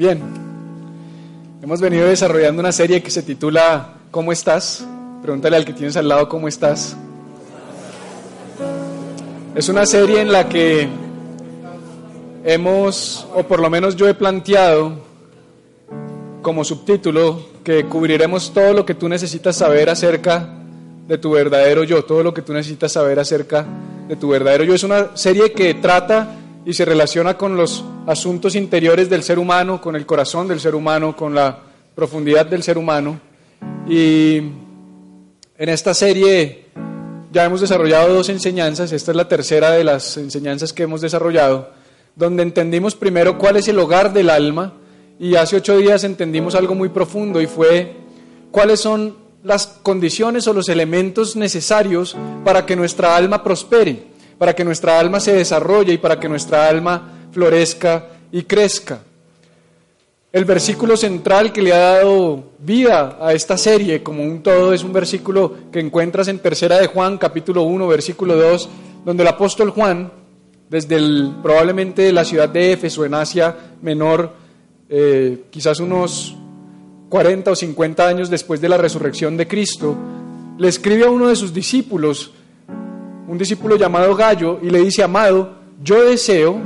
Bien, hemos venido desarrollando una serie que se titula ¿Cómo estás? Pregúntale al que tienes al lado cómo estás. Es una serie en la que hemos, o por lo menos yo he planteado como subtítulo, que cubriremos todo lo que tú necesitas saber acerca de tu verdadero yo, todo lo que tú necesitas saber acerca de tu verdadero yo. Es una serie que trata y se relaciona con los asuntos interiores del ser humano, con el corazón del ser humano, con la profundidad del ser humano. Y en esta serie ya hemos desarrollado dos enseñanzas, esta es la tercera de las enseñanzas que hemos desarrollado, donde entendimos primero cuál es el hogar del alma y hace ocho días entendimos algo muy profundo y fue cuáles son las condiciones o los elementos necesarios para que nuestra alma prospere para que nuestra alma se desarrolle y para que nuestra alma florezca y crezca. El versículo central que le ha dado vida a esta serie como un todo es un versículo que encuentras en Tercera de Juan, capítulo 1, versículo 2, donde el apóstol Juan, desde probablemente la ciudad de Éfeso en Asia Menor, eh, quizás unos 40 o 50 años después de la resurrección de Cristo, le escribe a uno de sus discípulos un discípulo llamado Gallo y le dice, amado, yo deseo,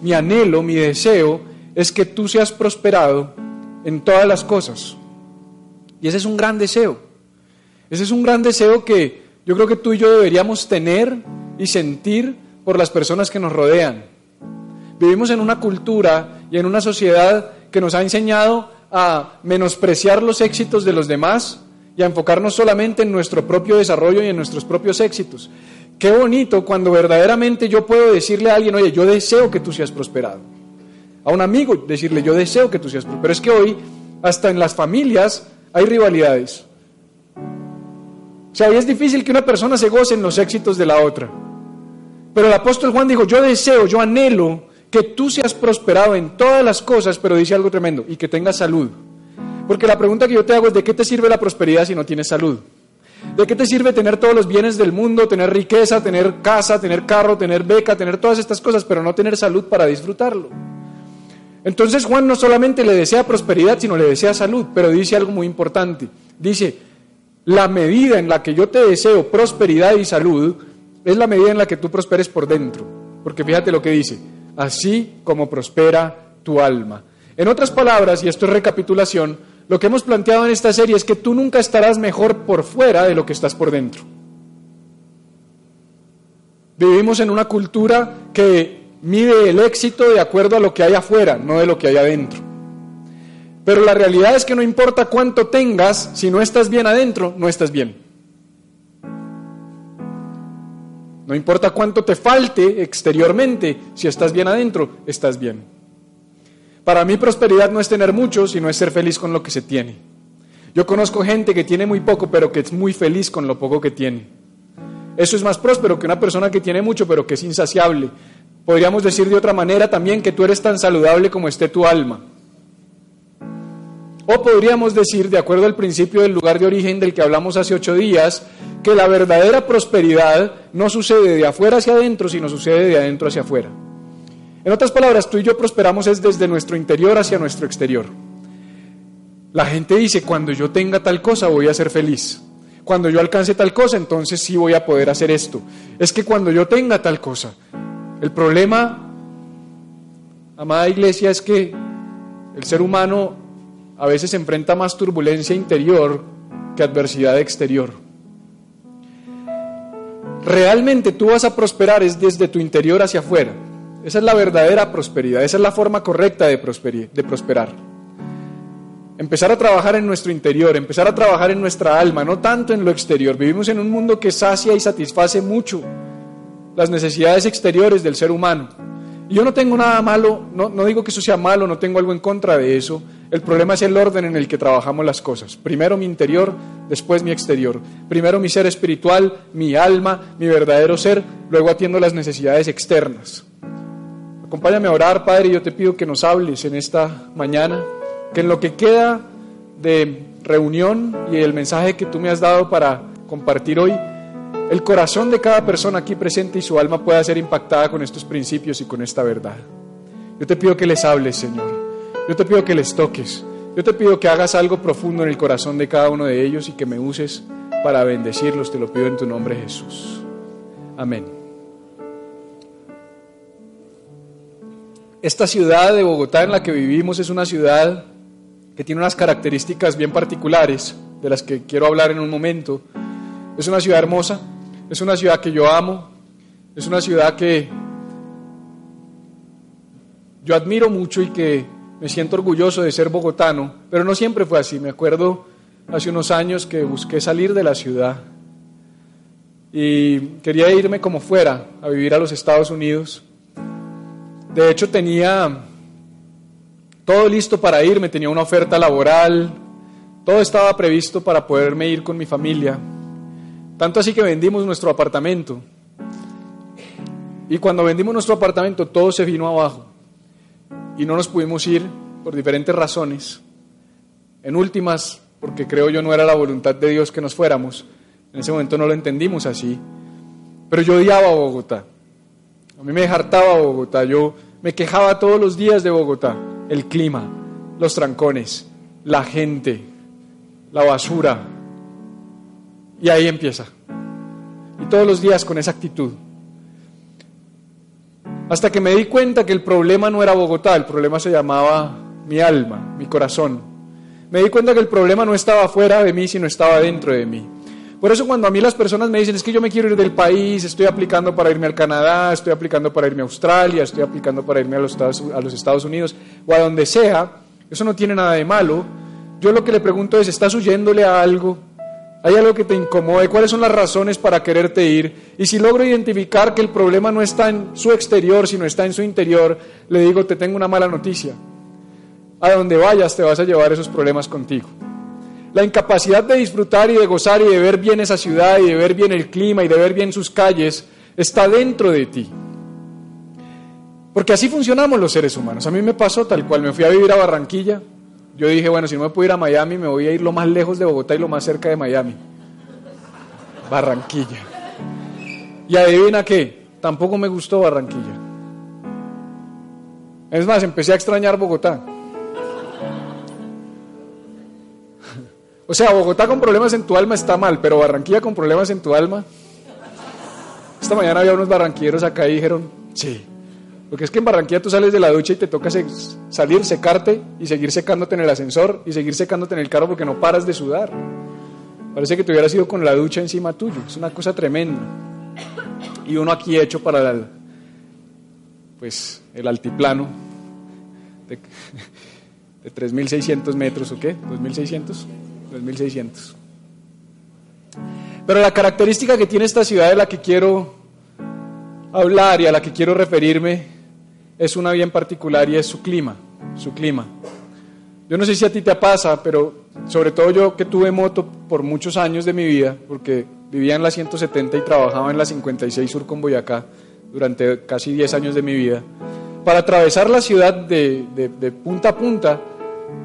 mi anhelo, mi deseo es que tú seas prosperado en todas las cosas. Y ese es un gran deseo. Ese es un gran deseo que yo creo que tú y yo deberíamos tener y sentir por las personas que nos rodean. Vivimos en una cultura y en una sociedad que nos ha enseñado a menospreciar los éxitos de los demás y a enfocarnos solamente en nuestro propio desarrollo y en nuestros propios éxitos. Qué bonito cuando verdaderamente yo puedo decirle a alguien, oye, yo deseo que tú seas prosperado. A un amigo decirle, yo deseo que tú seas prosperado. Pero es que hoy, hasta en las familias, hay rivalidades. O sea, hoy es difícil que una persona se goce en los éxitos de la otra. Pero el apóstol Juan dijo, yo deseo, yo anhelo que tú seas prosperado en todas las cosas, pero dice algo tremendo, y que tengas salud. Porque la pregunta que yo te hago es, ¿de qué te sirve la prosperidad si no tienes salud? ¿De qué te sirve tener todos los bienes del mundo, tener riqueza, tener casa, tener carro, tener beca, tener todas estas cosas, pero no tener salud para disfrutarlo? Entonces Juan no solamente le desea prosperidad, sino le desea salud, pero dice algo muy importante. Dice, la medida en la que yo te deseo prosperidad y salud es la medida en la que tú prosperes por dentro. Porque fíjate lo que dice, así como prospera tu alma. En otras palabras, y esto es recapitulación, lo que hemos planteado en esta serie es que tú nunca estarás mejor por fuera de lo que estás por dentro. Vivimos en una cultura que mide el éxito de acuerdo a lo que hay afuera, no de lo que hay adentro. Pero la realidad es que no importa cuánto tengas, si no estás bien adentro, no estás bien. No importa cuánto te falte exteriormente, si estás bien adentro, estás bien. Para mí prosperidad no es tener mucho, sino es ser feliz con lo que se tiene. Yo conozco gente que tiene muy poco, pero que es muy feliz con lo poco que tiene. Eso es más próspero que una persona que tiene mucho, pero que es insaciable. Podríamos decir de otra manera también que tú eres tan saludable como esté tu alma. O podríamos decir, de acuerdo al principio del lugar de origen del que hablamos hace ocho días, que la verdadera prosperidad no sucede de afuera hacia adentro, sino sucede de adentro hacia afuera. En otras palabras, tú y yo prosperamos es desde nuestro interior hacia nuestro exterior. La gente dice, cuando yo tenga tal cosa voy a ser feliz. Cuando yo alcance tal cosa, entonces sí voy a poder hacer esto. Es que cuando yo tenga tal cosa, el problema, amada iglesia, es que el ser humano a veces enfrenta más turbulencia interior que adversidad exterior. Realmente tú vas a prosperar es desde tu interior hacia afuera. Esa es la verdadera prosperidad, esa es la forma correcta de, prosperar. Empezar a trabajar en nuestro interior, empezar a trabajar en nuestra alma, no tanto en lo exterior. Vivimos en un mundo que sacia y satisface mucho las necesidades exteriores del ser humano. Y yo no tengo nada malo, no digo que eso sea malo, no tengo algo en contra de eso. El problema es el orden en el que trabajamos las cosas. Primero mi interior, después mi exterior. Primero mi ser espiritual, mi alma, mi verdadero ser, luego atiendo las necesidades externas. Acompáñame a orar, Padre, y yo te pido que nos hables en esta mañana, que en lo que queda de reunión y el mensaje que tú me has dado para compartir hoy, el corazón de cada persona aquí presente y su alma pueda ser impactada con estos principios y con esta verdad. Yo te pido que les hables, Señor. Yo te pido que les toques. Yo te pido que hagas algo profundo en el corazón de cada uno de ellos y que me uses para bendecirlos. Te lo pido en tu nombre, Jesús. Amén. Esta ciudad de Bogotá en la que vivimos es una ciudad que tiene unas características bien particulares, de las que quiero hablar en un momento. Es una ciudad hermosa, es una ciudad que yo amo, es una ciudad que yo admiro mucho y que me siento orgulloso de ser bogotano, pero no siempre fue así. Me acuerdo hace unos años que busqué salir de la ciudad y quería irme como fuera a vivir a los Estados Unidos. De hecho tenía todo listo para irme, tenía una oferta laboral, todo estaba previsto para poderme ir con mi familia. Tanto así que vendimos nuestro apartamento. Y cuando vendimos nuestro apartamento todo se vino abajo. Y no nos pudimos ir por diferentes razones. En últimas, porque creo yo no era la voluntad de Dios que nos fuéramos. En ese momento no lo entendimos así. Pero yo odiaba a Bogotá. A mí me hartaba Bogotá. Yo me quejaba todos los días de Bogotá el clima, los trancones, la gente, la basura. Y ahí empieza. Y todos los días con esa actitud. Hasta que me di cuenta que el problema no era Bogotá, el problema se llamaba mi alma, mi corazón. Me di cuenta que el problema no estaba fuera de mí, sino estaba dentro de mí. Por eso cuando a mí las personas me dicen, es que yo me quiero ir del país, estoy aplicando para irme al Canadá, estoy aplicando para irme a Australia, estoy aplicando para irme a los Estados, a los Estados Unidos o a donde sea, eso no tiene nada de malo. Yo lo que le pregunto es, ¿estás huyéndole a algo? ¿Hay algo que te incomode? ¿Cuáles son las razones para quererte ir? Y si logro identificar que el problema no está en su exterior, sino está en su interior, le digo, te tengo una mala noticia. A donde vayas te vas a llevar esos problemas contigo. La incapacidad de disfrutar y de gozar y de ver bien esa ciudad y de ver bien el clima y de ver bien sus calles está dentro de ti. Porque así funcionamos los seres humanos. A mí me pasó tal cual, me fui a vivir a Barranquilla. Yo dije, bueno, si no me puedo ir a Miami, me voy a ir lo más lejos de Bogotá y lo más cerca de Miami. Barranquilla. Y adivina qué, tampoco me gustó Barranquilla. Es más, empecé a extrañar Bogotá. O sea, Bogotá con problemas en tu alma está mal, pero Barranquilla con problemas en tu alma. Esta mañana había unos barranquilleros acá y dijeron, sí. Porque es que en Barranquilla tú sales de la ducha y te toca salir, secarte y seguir secándote en el ascensor y seguir secándote en el carro porque no paras de sudar. Parece que te hubieras ido con la ducha encima tuyo. Es una cosa tremenda. Y uno aquí hecho para el, pues, el altiplano de, de 3.600 metros o qué, 2.600. 2600. Pero la característica que tiene esta ciudad de la que quiero hablar y a la que quiero referirme es una bien particular y es su clima, su clima. Yo no sé si a ti te pasa, pero sobre todo yo que tuve moto por muchos años de mi vida, porque vivía en la 170 y trabajaba en la 56 Sur con Boyacá durante casi 10 años de mi vida, para atravesar la ciudad de, de punta a punta,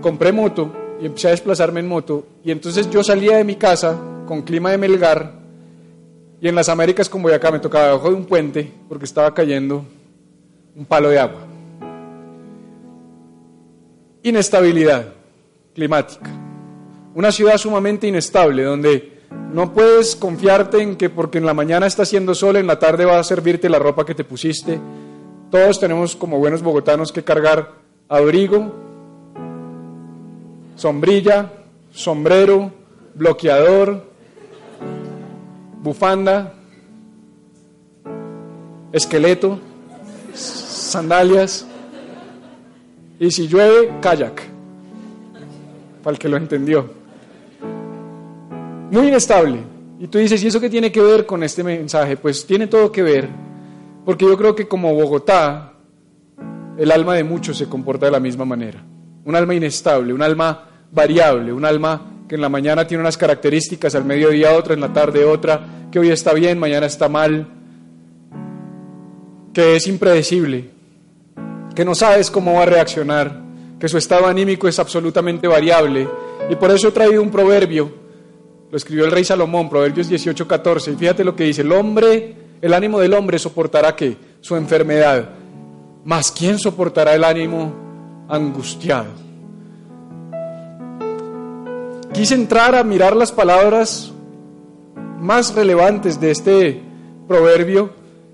compré moto y empecé a desplazarme en moto. Y entonces yo salía de mi casa con clima de Melgar y en las Américas como acá me tocaba debajo de un puente porque estaba cayendo un palo de agua. Inestabilidad climática. Una ciudad sumamente inestable donde no puedes confiarte en que porque en la mañana está haciendo sol, en la tarde va a servirte la ropa que te pusiste. Todos tenemos como buenos bogotanos que cargar abrigo, sombrilla, sombrero, bloqueador, bufanda, esqueleto, sandalias y si llueve, kayak, para el que lo entendió. Muy inestable. Y tú dices, ¿y eso qué tiene que ver con este mensaje? Pues tiene todo que ver, porque yo creo que como Bogotá, el alma de muchos se comporta de la misma manera. Un alma inestable, un alma variable, un alma que en la mañana tiene unas características, al mediodía otra, en la tarde otra, que hoy está bien, mañana está mal, que es impredecible, que no sabes cómo va a reaccionar, que su estado anímico es absolutamente variable. Y por eso he traído un proverbio, lo escribió el rey Salomón, Proverbios 18, 14, y fíjate lo que dice, el hombre, el ánimo del hombre soportará qué? Su enfermedad, mas ¿quién soportará el ánimo angustiado? quise entrar a mirar las palabras más relevantes de este proverbio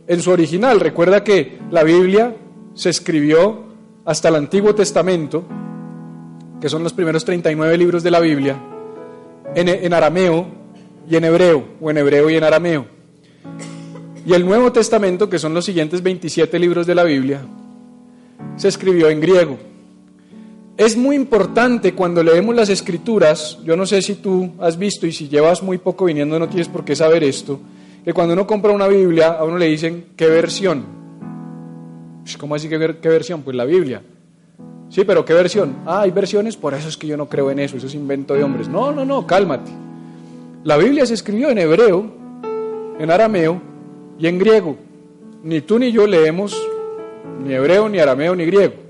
en su original. Recuerda que la Biblia se escribió hasta el Antiguo Testamento, que son los primeros 39 libros de la Biblia, en, arameo y en hebreo, o en hebreo y en arameo. Y el Nuevo Testamento, que son los siguientes 27 libros de la Biblia, se escribió en griego. Es muy importante cuando leemos las escrituras, yo no sé si tú has visto y si llevas muy poco viniendo no tienes por qué saber esto, que cuando uno compra una Biblia a uno le dicen qué versión. ¿Cómo así qué, qué versión? Pues la Biblia. Sí, pero ¿qué versión? Ah, hay versiones, por eso es que yo no creo en eso, eso es invento de hombres. No, no, no, cálmate. La Biblia se escribió en hebreo, en arameo y en griego. Ni tú ni yo leemos ni hebreo, ni arameo, ni griego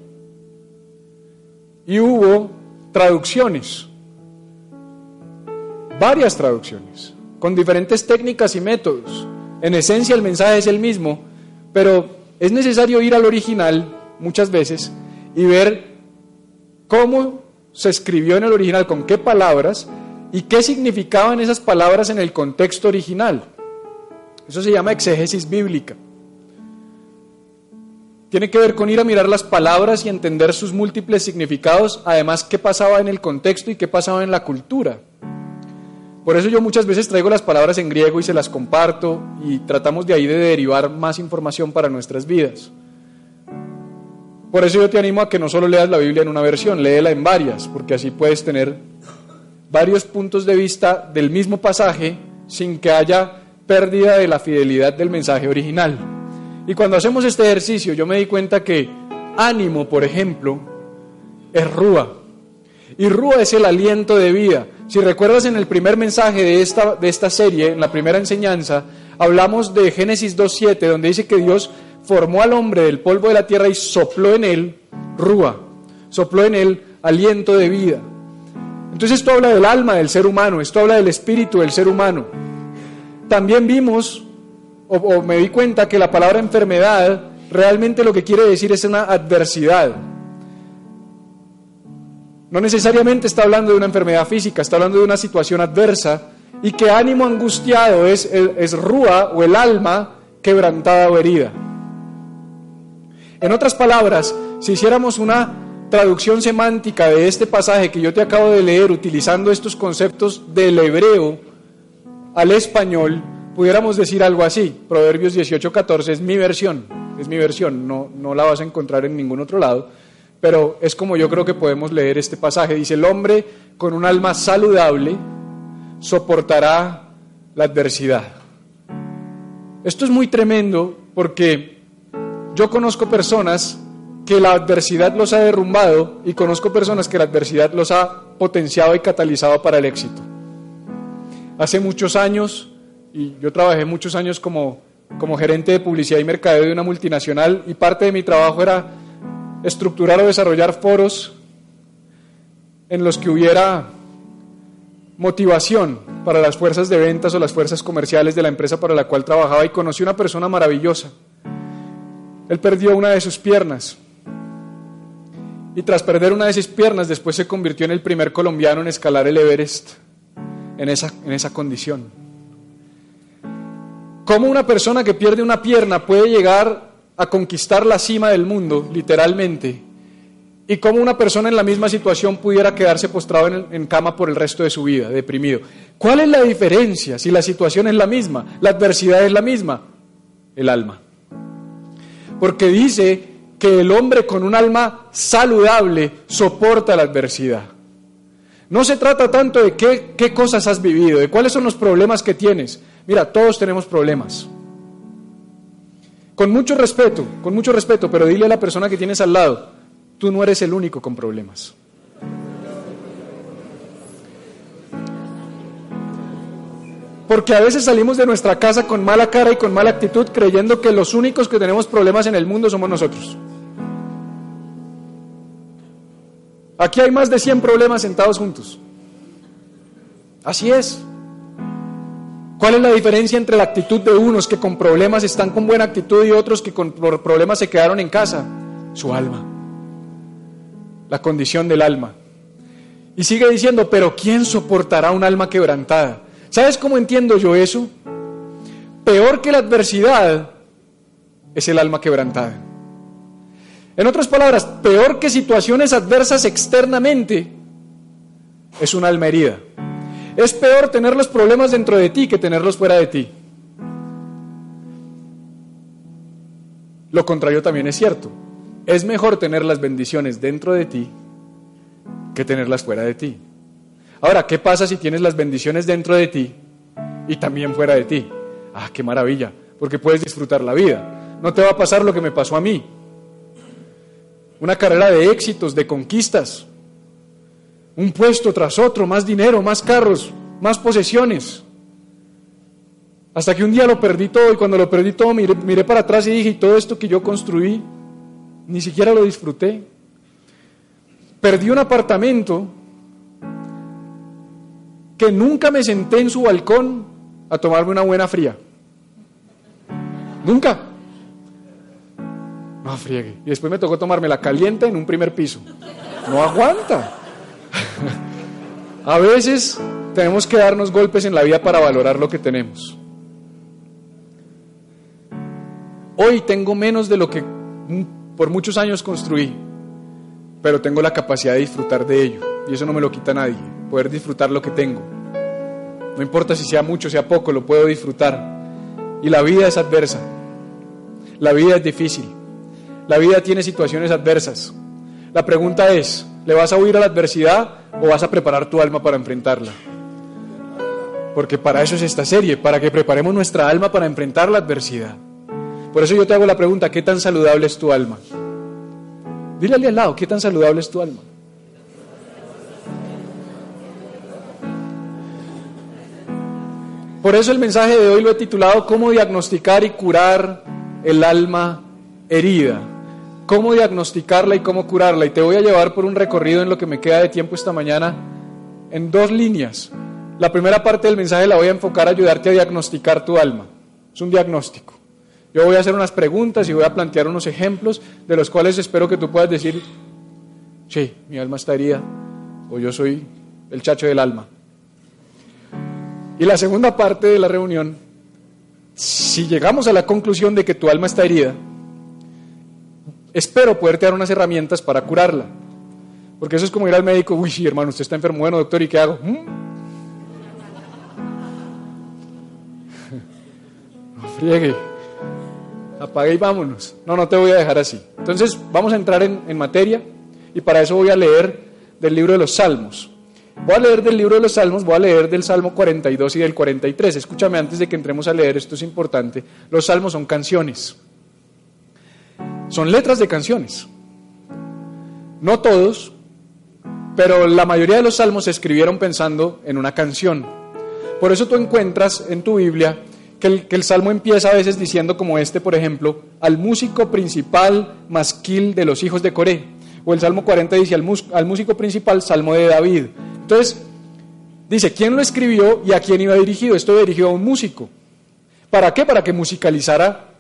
y hubo traducciones, varias traducciones, con diferentes técnicas y métodos. En esencia el mensaje es el mismo, pero es necesario ir al original muchas veces y ver cómo se escribió en el original, con qué palabras y qué significaban esas palabras en el contexto original. Eso se llama exégesis bíblica. Tiene que ver con ir a mirar las palabras y entender sus múltiples significados, además qué pasaba en el contexto y qué pasaba en la cultura. Por eso yo muchas veces traigo las palabras en griego y se las comparto y tratamos de ahí de derivar más información para nuestras vidas. Por eso yo te animo a que no solo leas la Biblia en una versión, léela en varias, porque así puedes tener varios puntos de vista del mismo pasaje sin que haya pérdida de la fidelidad del mensaje original. Y cuando hacemos este ejercicio, yo me di cuenta que ánimo, por ejemplo, es rúa. Y rúa es el aliento de vida. Si recuerdas en el primer mensaje de esta, de esta serie, en la primera enseñanza, hablamos de Génesis 2.7, donde dice que Dios formó al hombre del polvo de la tierra y sopló en él rúa, sopló en él aliento de vida. Entonces esto habla del alma del ser humano, esto habla del espíritu del ser humano. También vimos o, me di cuenta que la palabra enfermedad realmente lo que quiere decir es una adversidad. No necesariamente está hablando de una enfermedad física, está hablando de una situación adversa y que ánimo angustiado es, es rúa o el alma quebrantada o herida. En otras palabras, si hiciéramos una traducción semántica de este pasaje que yo te acabo de leer utilizando estos conceptos del hebreo al español, pudiéramos decir algo así. Proverbios 18:14 es mi versión, es mi versión, no, no la vas a encontrar en ningún otro lado, pero es como yo creo que podemos leer este pasaje. Dice, el hombre con un alma saludable soportará la adversidad. Esto es muy tremendo porque yo conozco personas que la adversidad los ha derrumbado y conozco personas que la adversidad los ha potenciado y catalizado para el éxito. Hace muchos años y yo trabajé muchos años como, como gerente de publicidad y mercadeo de una multinacional y parte de mi trabajo era estructurar o desarrollar foros en los que hubiera motivación para las fuerzas de ventas o las fuerzas comerciales de la empresa para la cual trabajaba y conocí una persona maravillosa. Él perdió una de sus piernas y tras perder una de sus piernas después se convirtió en el primer colombiano en escalar el Everest en esa, en esa condición. ¿Cómo una persona que pierde una pierna puede llegar a conquistar la cima del mundo, literalmente? Y cómo una persona en la misma situación pudiera quedarse postrado en, en, cama por el resto de su vida, deprimido. ¿Cuál es la diferencia si la situación es la misma, la adversidad es la misma? El alma. Porque dice que el hombre con un alma saludable soporta la adversidad. No se trata tanto de qué, cosas has vivido, de cuáles son los problemas que tienes, Mira, todos tenemos problemas. Con mucho respeto, con mucho respeto, pero dile a la persona que tienes al lado, tú no eres el único con problemas. Porque a veces salimos de nuestra casa con mala cara y con mala actitud creyendo que los únicos que tenemos problemas en el mundo somos nosotros. Aquí hay más de 100 problemas sentados juntos. Así es. ¿Cuál es la diferencia entre la actitud de unos que con problemas están con buena actitud y otros que con problemas se quedaron en casa? Su alma. La condición del alma. Y sigue diciendo, pero ¿quién soportará un alma quebrantada? ¿Sabes cómo entiendo yo eso? Peor que la adversidad es el alma quebrantada. En otras palabras, peor que situaciones adversas externamente es una alma herida. Es peor tener los problemas dentro de ti que tenerlos fuera de ti. Lo contrario también es cierto. Es mejor tener las bendiciones dentro de ti que tenerlas fuera de ti. Ahora, ¿qué pasa si tienes las bendiciones dentro de ti y también fuera de ti? Ah, qué maravilla, porque puedes disfrutar la vida. No te va a pasar lo que me pasó a mí. Una carrera de éxitos, de conquistas. Un puesto tras otro, más dinero, más carros, más posesiones. Hasta que un día lo perdí todo y cuando lo perdí todo miré, miré para atrás y dije, ¿y todo esto que yo construí? Ni siquiera lo disfruté. Perdí un apartamento que nunca me senté en su balcón a tomarme una buena fría. Nunca. No friegue. Y después me tocó tomarme la caliente en un primer piso. No aguanta. a veces tenemos que darnos golpes en la vida para valorar lo que tenemos. Hoy tengo menos de lo que por muchos años construí, pero tengo la capacidad de disfrutar de ello. Y eso no me lo quita nadie poder disfrutar lo que tengo. No importa si sea mucho, sea poco, lo puedo disfrutar. Y la vida es adversa. La vida es difícil. La vida tiene situaciones adversas. La pregunta es, ¿le vas a huir a la adversidad o vas a preparar tu alma para enfrentarla? Porque para eso es esta serie, para que preparemos nuestra alma para enfrentar la adversidad. Por eso yo te hago la pregunta, ¿qué tan saludable es tu alma? Dile al lado, ¿qué tan saludable es tu alma? Por eso el mensaje de hoy lo he titulado ¿Cómo diagnosticar y curar el alma herida? ¿Cómo diagnosticarla y cómo curarla? Y te voy a llevar por un recorrido en lo que me queda de tiempo esta mañana en dos líneas. La primera parte del mensaje la voy a enfocar a ayudarte a diagnosticar tu alma. Es un diagnóstico. Yo voy a hacer unas preguntas y voy a plantear unos ejemplos de los cuales espero que tú puedas decir, sí, mi alma está herida o yo soy el chacho del alma. Y la segunda parte de la reunión, si llegamos a la conclusión de que tu alma está herida, espero poderte dar unas herramientas para curarla. Porque eso es como ir al médico, uy, sí, hermano, usted está enfermo, bueno, doctor, ¿y qué hago? ¿Mm? No friegue, apague y vámonos. No, no te voy a dejar así. Entonces, vamos a entrar en, en materia y para eso voy a leer del libro de los Salmos. Voy a leer del libro de los Salmos, voy a leer del Salmo 42 y del 43. Escúchame antes de que entremos a leer, esto es importante. Los Salmos son canciones. Son letras de canciones. No todos, pero la mayoría de los salmos se escribieron pensando en una canción. Por eso tú encuentras en tu Biblia que el, salmo empieza a veces diciendo como este, por ejemplo, al músico principal masquil de los hijos de Coré. O el Salmo 40 dice al, al músico principal, Salmo de David. Entonces, dice, ¿quién lo escribió y a quién iba dirigido? Esto dirigido a un músico. ¿Para qué? Para que musicalizara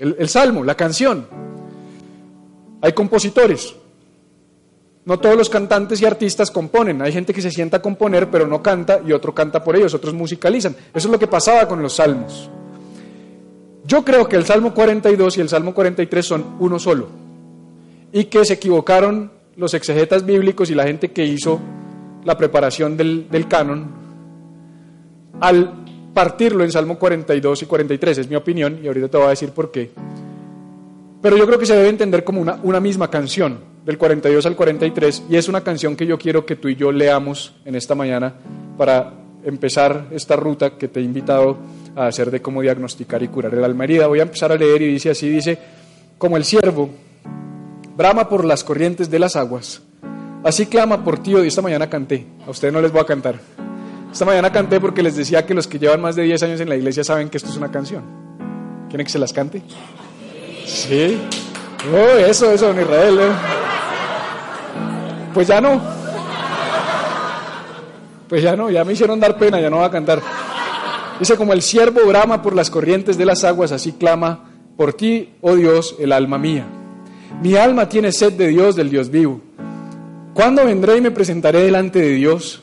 el, salmo, la canción. Hay compositores. No todos los cantantes y artistas componen. Hay gente que se sienta a componer pero no canta y otro canta por ellos, otros musicalizan. Eso es lo que pasaba con los salmos. Yo creo que el Salmo 42 y el Salmo 43 son uno solo. Y que se equivocaron los exegetas bíblicos y la gente que hizo la preparación del, del canon al partirlo en Salmo 42 y 43. Es mi opinión y ahorita te voy a decir por qué. Pero yo creo que se debe entender como una, misma canción, del 42 al 43, y es una canción que yo quiero que tú y yo leamos en esta mañana para empezar esta ruta que te he invitado a hacer de cómo diagnosticar y curar el alma herida. Voy a empezar a leer y dice así, dice, como el siervo brama por las corrientes de las aguas, así clama por ti, y esta mañana canté, a ustedes no les voy a cantar. Esta mañana canté porque les decía que los que llevan más de 10 años en la iglesia saben que esto es una canción. ¿Quieren que se las cante? Sí. Oh, eso, eso, don Israel. ¿eh? Pues ya no. Pues ya no, ya me hicieron dar pena, ya no va a cantar. Dice, como el siervo brama por las corrientes de las aguas, así clama por ti, oh Dios, el alma mía. Mi alma tiene sed de Dios, del Dios vivo. ¿Cuándo vendré y me presentaré delante de Dios?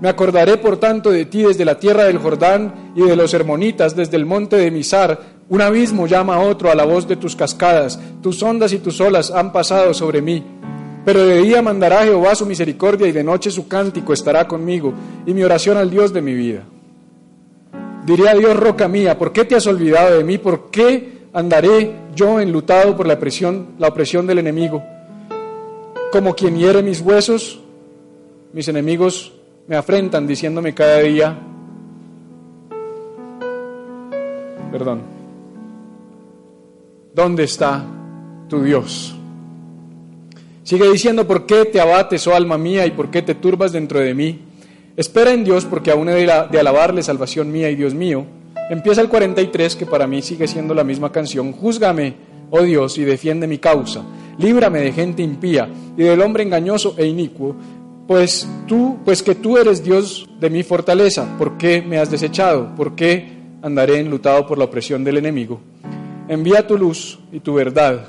Me acordaré por tanto de ti desde la tierra del Jordán y de los hermonitas desde el monte de Misar. Un abismo llama a otro a la voz de tus cascadas. Tus ondas y tus olas han pasado sobre mí. Pero de día mandará Jehová su misericordia y de noche su cántico estará conmigo y mi oración al Dios de mi vida. Diré a Dios, roca mía, ¿por qué te has olvidado de mí? ¿Por qué andaré yo enlutado por la, presión, la opresión del enemigo? como quien hiere mis huesos, mis enemigos me afrentan diciéndome cada día, perdón, ¿dónde está tu Dios? Sigue diciendo, ¿por qué te abates, oh alma mía, y por qué te turbas dentro de mí? Espera en Dios, porque aún he de alabarle, salvación mía y Dios mío. Empieza el 43, que para mí sigue siendo la misma canción. Júzgame, oh Dios, y defiende mi causa líbrame de gente impía y del hombre engañoso e inicuo, pues tú, pues que tú eres Dios de mi fortaleza, ¿por qué me has desechado? ¿Por qué andaré enlutado por la opresión del enemigo? Envía tu luz y tu verdad.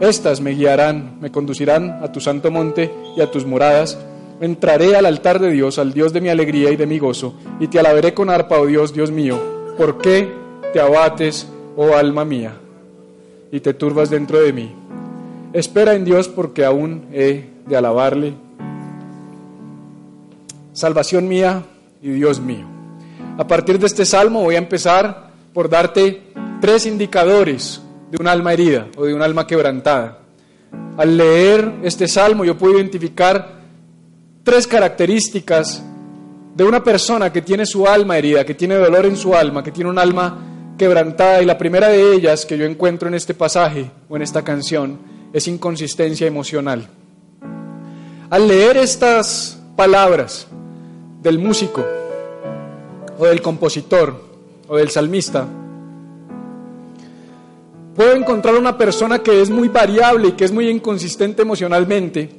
Estas me guiarán, me conducirán a tu santo monte y a tus moradas. Entraré al altar de Dios, al Dios de mi alegría y de mi gozo, y te alabaré con arpa, oh Dios, Dios mío. ¿Por qué te abates, oh alma mía? y te turbas dentro de mí. Espera en Dios porque aún he de alabarle. Salvación mía y Dios mío. A partir de este salmo voy a empezar por darte tres indicadores de un alma herida o de un alma quebrantada. Al leer este salmo yo puedo identificar tres características de una persona que tiene su alma herida, que tiene dolor en su alma, que tiene un alma quebrantada y la primera de ellas que yo encuentro en este pasaje o en esta canción es inconsistencia emocional. Al leer estas palabras del músico o del compositor o del salmista, puedo encontrar una persona que es muy variable y que es muy inconsistente emocionalmente.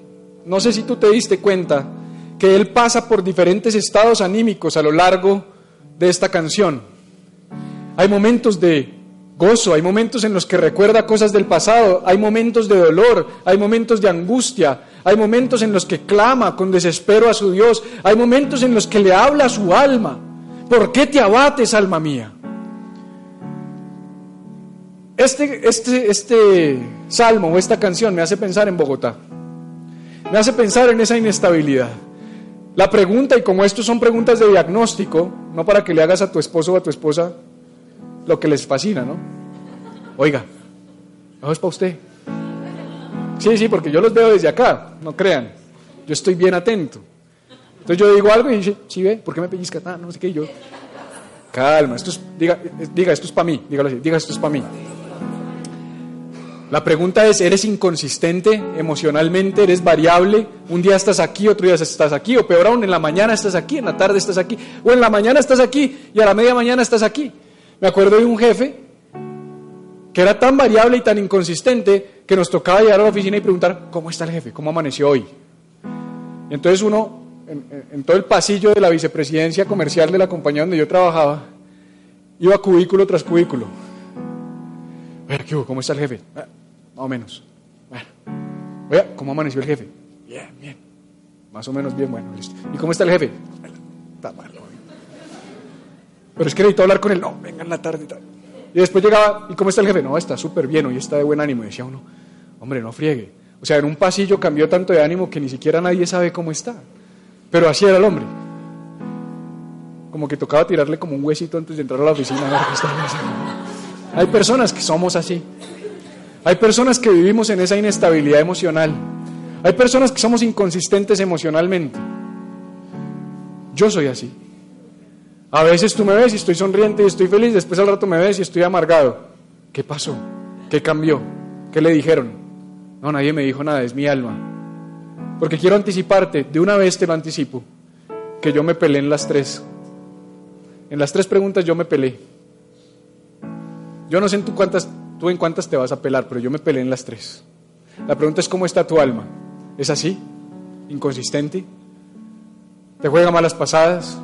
No sé si tú te diste cuenta que él pasa por diferentes estados anímicos a lo largo de esta canción. Hay momentos de gozo, hay momentos en los que recuerda cosas del pasado, hay momentos de dolor, hay momentos de angustia, hay momentos en los que clama con desespero a su Dios, hay momentos en los que le habla a su alma. ¿Por qué te abates, alma mía? Este, este, este salmo o esta canción me hace pensar en Bogotá, me hace pensar en esa inestabilidad. La pregunta, y como estos son preguntas de diagnóstico, no para que le hagas a tu esposo o a tu esposa lo que les fascina, ¿no? Oiga, ¿no es para usted? Sí, sí, porque yo los veo desde acá, no crean. Yo estoy bien atento. Entonces yo digo algo y dice, sí, ve, ¿por qué me pellizca? Ah, no sé qué, yo. Calma, esto es, diga, diga, esto es para mí, dígalo así, diga, esto es para mí. La pregunta es, ¿eres inconsistente emocionalmente? ¿Eres variable? Un día estás aquí, otro día estás aquí, o peor aún, en la mañana estás aquí, en la tarde estás aquí, o en la mañana estás aquí y a la media mañana estás aquí. Me acuerdo de un jefe que era tan variable y tan inconsistente que nos tocaba llegar a la oficina y preguntar, ¿cómo está el jefe? ¿Cómo amaneció hoy? Y entonces uno, en, todo el pasillo de la vicepresidencia comercial de la compañía donde yo trabajaba, iba cubículo tras cubículo. ¿qué ¿Cómo está el jefe? Ah, más o menos. Bueno, ¿cómo amaneció el jefe? Bien, bien. Más o menos bien, bueno, listo. ¿Y cómo está el jefe? Está mal. Pero es que necesito hablar con él. No, venga en la tarde tal. Y después llegaba, ¿y cómo está el jefe? No, está súper bien, hoy está de buen ánimo. Y decía uno, hombre, no friegue. O sea, en un pasillo cambió tanto de ánimo que ni siquiera nadie sabe cómo está. Pero así era el hombre. Como que tocaba tirarle como un huesito antes de entrar a la oficina. Hay personas que somos así. Hay personas que vivimos en esa inestabilidad emocional. Hay personas que somos inconsistentes emocionalmente. Yo soy así. A veces tú me ves y estoy sonriente y estoy feliz, después al rato me ves y estoy amargado. ¿Qué pasó? ¿Qué cambió? ¿Qué le dijeron? No, nadie me dijo nada, es mi alma. Porque quiero anticiparte, de una vez te lo anticipo, que yo me peleé en las tres. En las tres preguntas yo me peleé. Yo no sé en cuántas, tú en cuántas te vas a pelar, pero yo me peleé en las tres. La pregunta es cómo está tu alma. ¿Es así? ¿Inconsistente? ¿Te juega malas pasadas?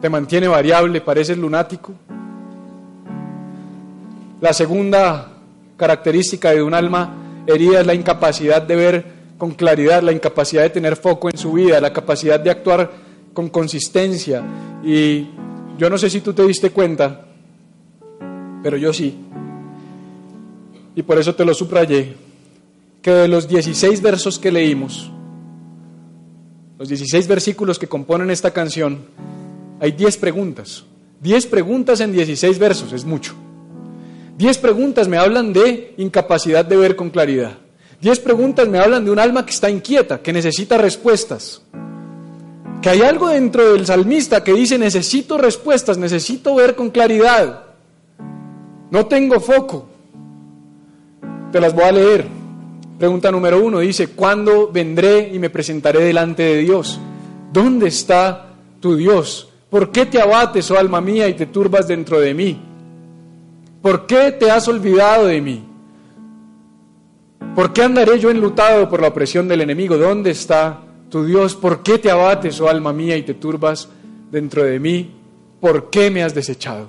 Te mantiene variable, pareces lunático. La segunda característica de un alma herida es la incapacidad de ver con claridad, la incapacidad de tener foco en su vida, la capacidad de actuar con consistencia. Y yo no sé si tú te diste cuenta, pero yo sí. Y por eso te lo subrayé, que de los 16 versos que leímos, los 16 versículos que componen esta canción, hay 10 preguntas. 10 preguntas en 16 versos, es mucho. 10 preguntas me hablan de incapacidad de ver con claridad. 10 preguntas me hablan de un alma que está inquieta, que necesita respuestas. Que hay algo dentro del salmista que dice, necesito respuestas, necesito ver con claridad. No tengo foco. Te las voy a leer. Pregunta número uno dice, ¿cuándo vendré y me presentaré delante de Dios? ¿Dónde está tu Dios? ¿Por qué te abates, oh alma mía, y te turbas dentro de mí? ¿Por qué te has olvidado de mí? ¿Por qué andaré yo enlutado por la opresión del enemigo? ¿Dónde está tu Dios? ¿Por qué te abates, oh alma mía, y te turbas dentro de mí? ¿Por qué me has desechado?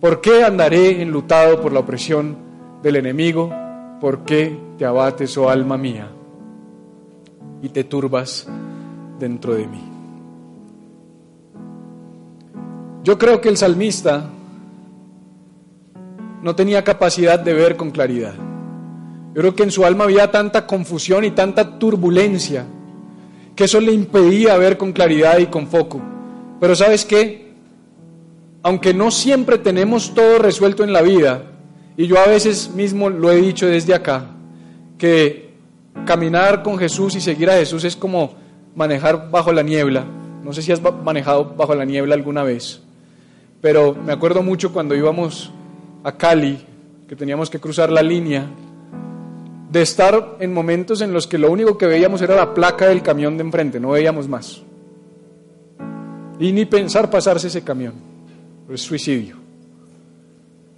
¿Por qué andaré enlutado por la opresión del enemigo? ¿Por qué te abates, oh alma mía, y te turbas dentro de mí? Yo creo que el salmista no tenía capacidad de ver con claridad. Yo creo que en su alma había tanta confusión y tanta turbulencia que eso le impedía ver con claridad y con foco. Pero sabes qué? Aunque no siempre tenemos todo resuelto en la vida, y yo a veces mismo lo he dicho desde acá, que caminar con Jesús y seguir a Jesús es como manejar bajo la niebla. No sé si has manejado bajo la niebla alguna vez pero me acuerdo mucho cuando íbamos a Cali, que teníamos que cruzar la línea, de estar en momentos en los que lo único que veíamos era la placa del camión de enfrente, no veíamos más. Y ni pensar pasarse ese camión, es suicidio.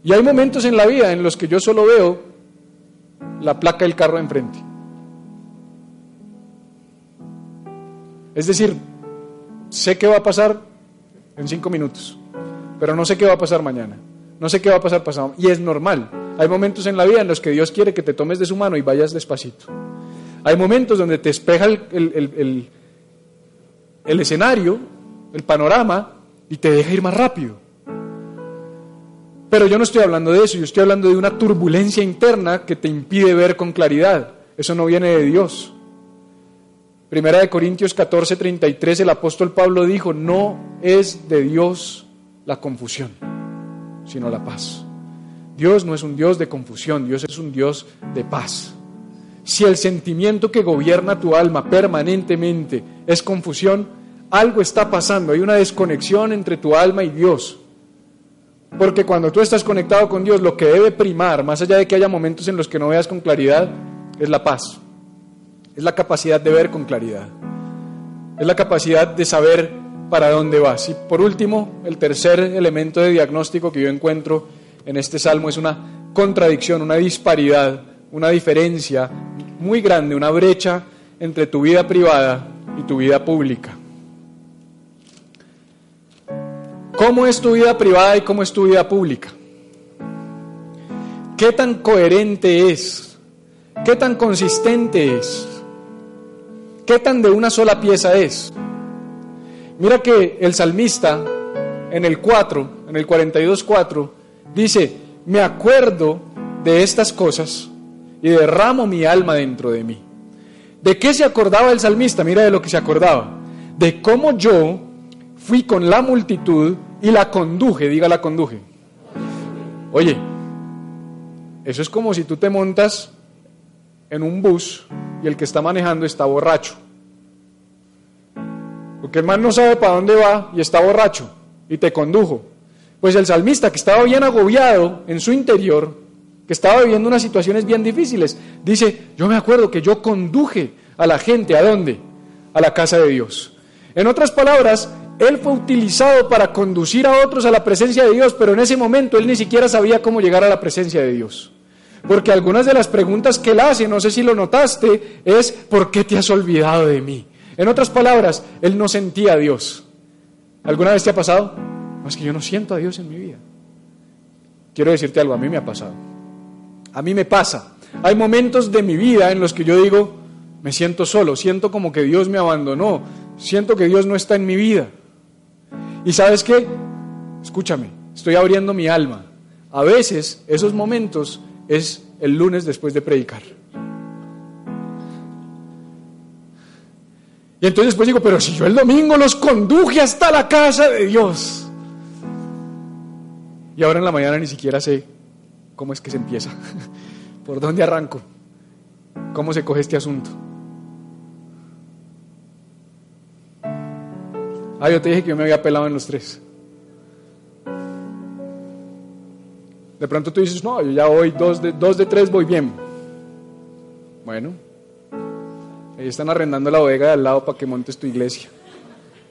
Y hay momentos en la vida en los que yo solo veo la placa del carro de enfrente. Es decir, sé qué va a pasar en cinco minutos pero no sé qué va a pasar mañana, no sé qué va a pasar pasado. Y es normal. Hay momentos en la vida en los que Dios quiere que te tomes de su mano y vayas despacito. Hay momentos donde te espeja el, el escenario, el panorama, y te deja ir más rápido. Pero yo no estoy hablando de eso, yo estoy hablando de una turbulencia interna que te impide ver con claridad. Eso no viene de Dios. Primera de Corintios 14, 33, el apóstol Pablo dijo, no es de Dios la confusión, sino la paz. Dios no es un Dios de confusión, Dios es un Dios de paz. Si el sentimiento que gobierna tu alma permanentemente es confusión, algo está pasando, hay una desconexión entre tu alma y Dios. Porque cuando tú estás conectado con Dios, lo que debe primar, más allá de que haya momentos en los que no veas con claridad, es la paz. Es la capacidad de ver con claridad. Es la capacidad de saber para dónde vas. Y por último, el tercer elemento de diagnóstico que yo encuentro en este salmo es una contradicción, una disparidad, una diferencia muy grande, una brecha entre tu vida privada y tu vida pública. ¿Cómo es tu vida privada y cómo es tu vida pública? ¿Qué tan coherente es? ¿Qué tan consistente es? ¿Qué tan de una sola pieza es? Mira que el salmista en el 4, en el 42.4, dice, me acuerdo de estas cosas y derramo mi alma dentro de mí. ¿De qué se acordaba el salmista? Mira de lo que se acordaba. De cómo yo fui con la multitud y la conduje, diga la conduje. Oye, eso es como si tú te montas en un bus y el que está manejando está borracho. Porque el man no sabe para dónde va y está borracho y te condujo. Pues el salmista que estaba bien agobiado en su interior, que estaba viviendo unas situaciones bien difíciles, dice, yo me acuerdo que yo conduje a la gente, ¿a dónde? A la casa de Dios. En otras palabras, él fue utilizado para conducir a otros a la presencia de Dios, pero en ese momento él ni siquiera sabía cómo llegar a la presencia de Dios. Porque algunas de las preguntas que él hace, no sé si lo notaste, es ¿por qué te has olvidado de mí? En otras palabras, él no sentía a Dios. ¿Alguna vez te ha pasado? Es que yo no siento a Dios en mi vida. Quiero decirte algo, a mí me ha pasado. A mí me pasa. Hay momentos de mi vida en los que yo digo, me siento solo, siento como que Dios me abandonó, siento que Dios no está en mi vida. Y sabes qué? Escúchame, estoy abriendo mi alma. A veces esos momentos es el lunes después de predicar. Y entonces después digo, pero si yo el domingo los conduje hasta la casa de Dios. Y ahora en la mañana ni siquiera sé cómo es que se empieza, por dónde arranco, cómo se coge este asunto. Ah, yo te dije que yo me había pelado en los tres. De pronto tú dices, no, yo ya voy dos de, dos de tres, voy bien. Bueno, ahí están arrendando la bodega de al lado para que montes tu iglesia.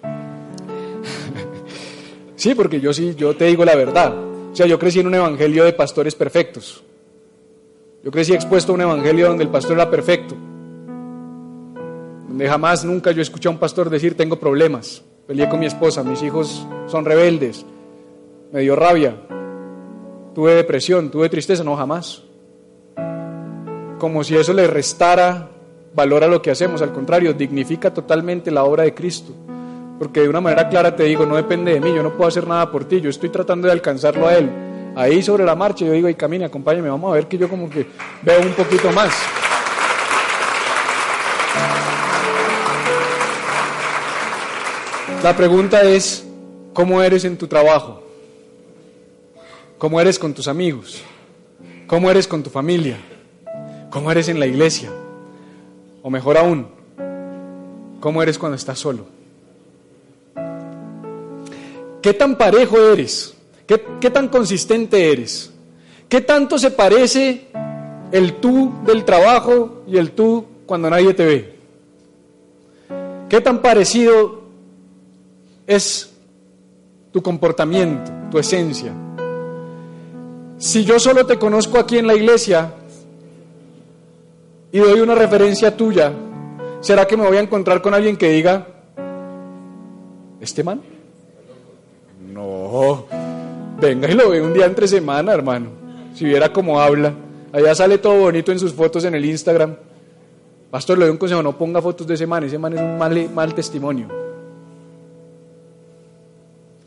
sí, porque yo sí, yo te digo la verdad. O sea, yo crecí en un evangelio de pastores perfectos. Yo crecí expuesto a un evangelio donde el pastor era perfecto. Donde jamás, nunca yo escuché a un pastor decir, tengo problemas. Peleé con mi esposa, mis hijos son rebeldes. Me dio rabia, tuve depresión, tuve tristeza, no jamás. Como si eso le restara valor a lo que hacemos, al contrario, dignifica totalmente la obra de Cristo. Porque de una manera clara te digo, no depende de mí, yo no puedo hacer nada por ti, yo estoy tratando de alcanzarlo a Él. Ahí sobre la marcha yo digo, y camine, acompáñame, vamos a ver que yo como que veo un poquito más. La pregunta es, ¿cómo eres en tu trabajo? cómo eres con tus amigos, cómo eres con tu familia, cómo eres en la iglesia, o mejor aún, cómo eres cuando estás solo. ¿Qué tan parejo eres? ¿Qué, tan consistente eres? ¿Qué tanto se parece el tú del trabajo y el tú cuando nadie te ve? ¿Qué tan parecido es tu comportamiento, tu esencia? Si yo solo te conozco aquí en la iglesia y doy una referencia tuya, ¿será que me voy a encontrar con alguien que diga, ¿este man? No, venga y lo ve un día entre semana, hermano. Si viera cómo habla, allá sale todo bonito en sus fotos en el Instagram. Pastor, le doy un consejo, no ponga fotos de ese man, ese man es un mal, mal testimonio.